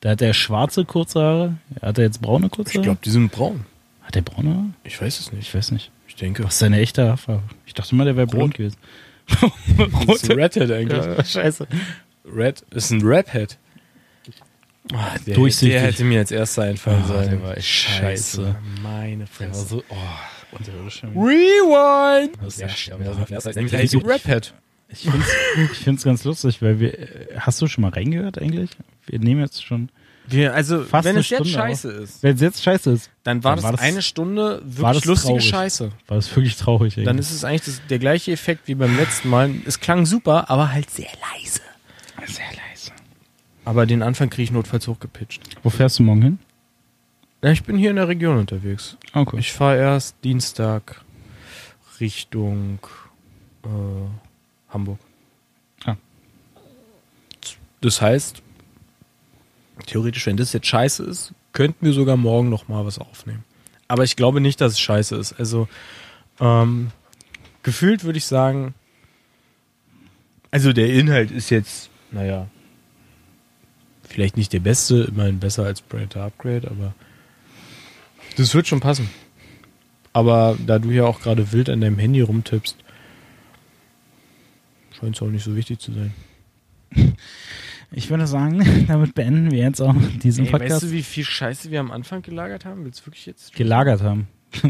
da hat er schwarze, kurze Haare. Hat er jetzt braune, kurze Ich Haare? glaube, die sind braun. Hat er braune Haare? Ich weiß es nicht. Ich weiß nicht. Ich denke. Was ist seine echte Haarfarbe? Ich dachte mal, der wäre blond gewesen. Ein Redhead eigentlich. Ja, scheiße. Red ist ein Raphead. Oh, der, Durchsichtig. der hätte mir als erster einfallen Ah, sollen. der war echt scheiße. Meine Der war Fresse. so, oh, unterirdisch. Rewind! Das ist Ja, ja, ja, ja, ein so- Raphead. Ich finde es ich find's ganz lustig, weil wir. äh, Hast du schon mal reingehört eigentlich? Wir nehmen jetzt schon. Wir, also, Fast wenn eine es jetzt Stunde scheiße ist, Wenn es jetzt scheiße ist, dann war, Dann das, war das- eine Stunde wirklich war das lustige traurig. Scheiße. war das wirklich traurig. Dann eigentlich. ist es eigentlich das, der gleiche Effekt wie beim letzten Mal. Es klang super, aber halt sehr leise. sehr leise. Aber den Anfang kriege ich notfalls hochgepitcht. Wo fährst du morgen hin? Ja, ich bin hier in der Region unterwegs. Okay. Ich fahre erst Dienstag Richtung äh, Hamburg. Ah. Das heißt, theoretisch, wenn das jetzt scheiße ist, könnten wir sogar morgen noch mal was aufnehmen. Aber ich glaube nicht, dass es scheiße ist. Also ähm, gefühlt würde ich sagen, also der Inhalt ist jetzt, naja, vielleicht nicht der beste, immerhin besser als Predator Upgrade, aber das wird schon passen. Aber da du ja auch gerade wild an deinem Handy rumtippst, scheint es auch nicht so wichtig zu sein. Ich würde sagen, damit beenden wir jetzt auch diesen Ey, Podcast. weißt du, wie viel Scheiße wir am Anfang gelagert haben? Willst du wirklich jetzt? gelagert haben.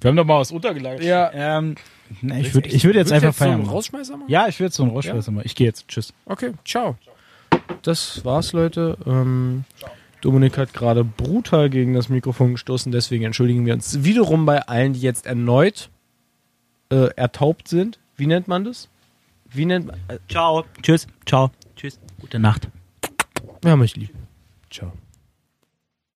wir haben doch mal was untergelagert. Ja. Ähm, na, ich würde ich würd jetzt Willst du einfach so einen feiern. Rausschmeißer machen? ja, ich würde jetzt so einen Rausschmeißer machen. Ich gehe jetzt. Tschüss. Okay, ciao. Das war's, Leute. Ähm, Dominik hat gerade brutal gegen das Mikrofon gestoßen, deswegen entschuldigen wir uns wiederum bei allen, die jetzt erneut äh, ertaubt sind. Wie nennt man das? Wie nennt man. Äh, Ciao. Tschüss. Ciao. Tschüss. Gute Nacht. ja, mich lieb. Ciao.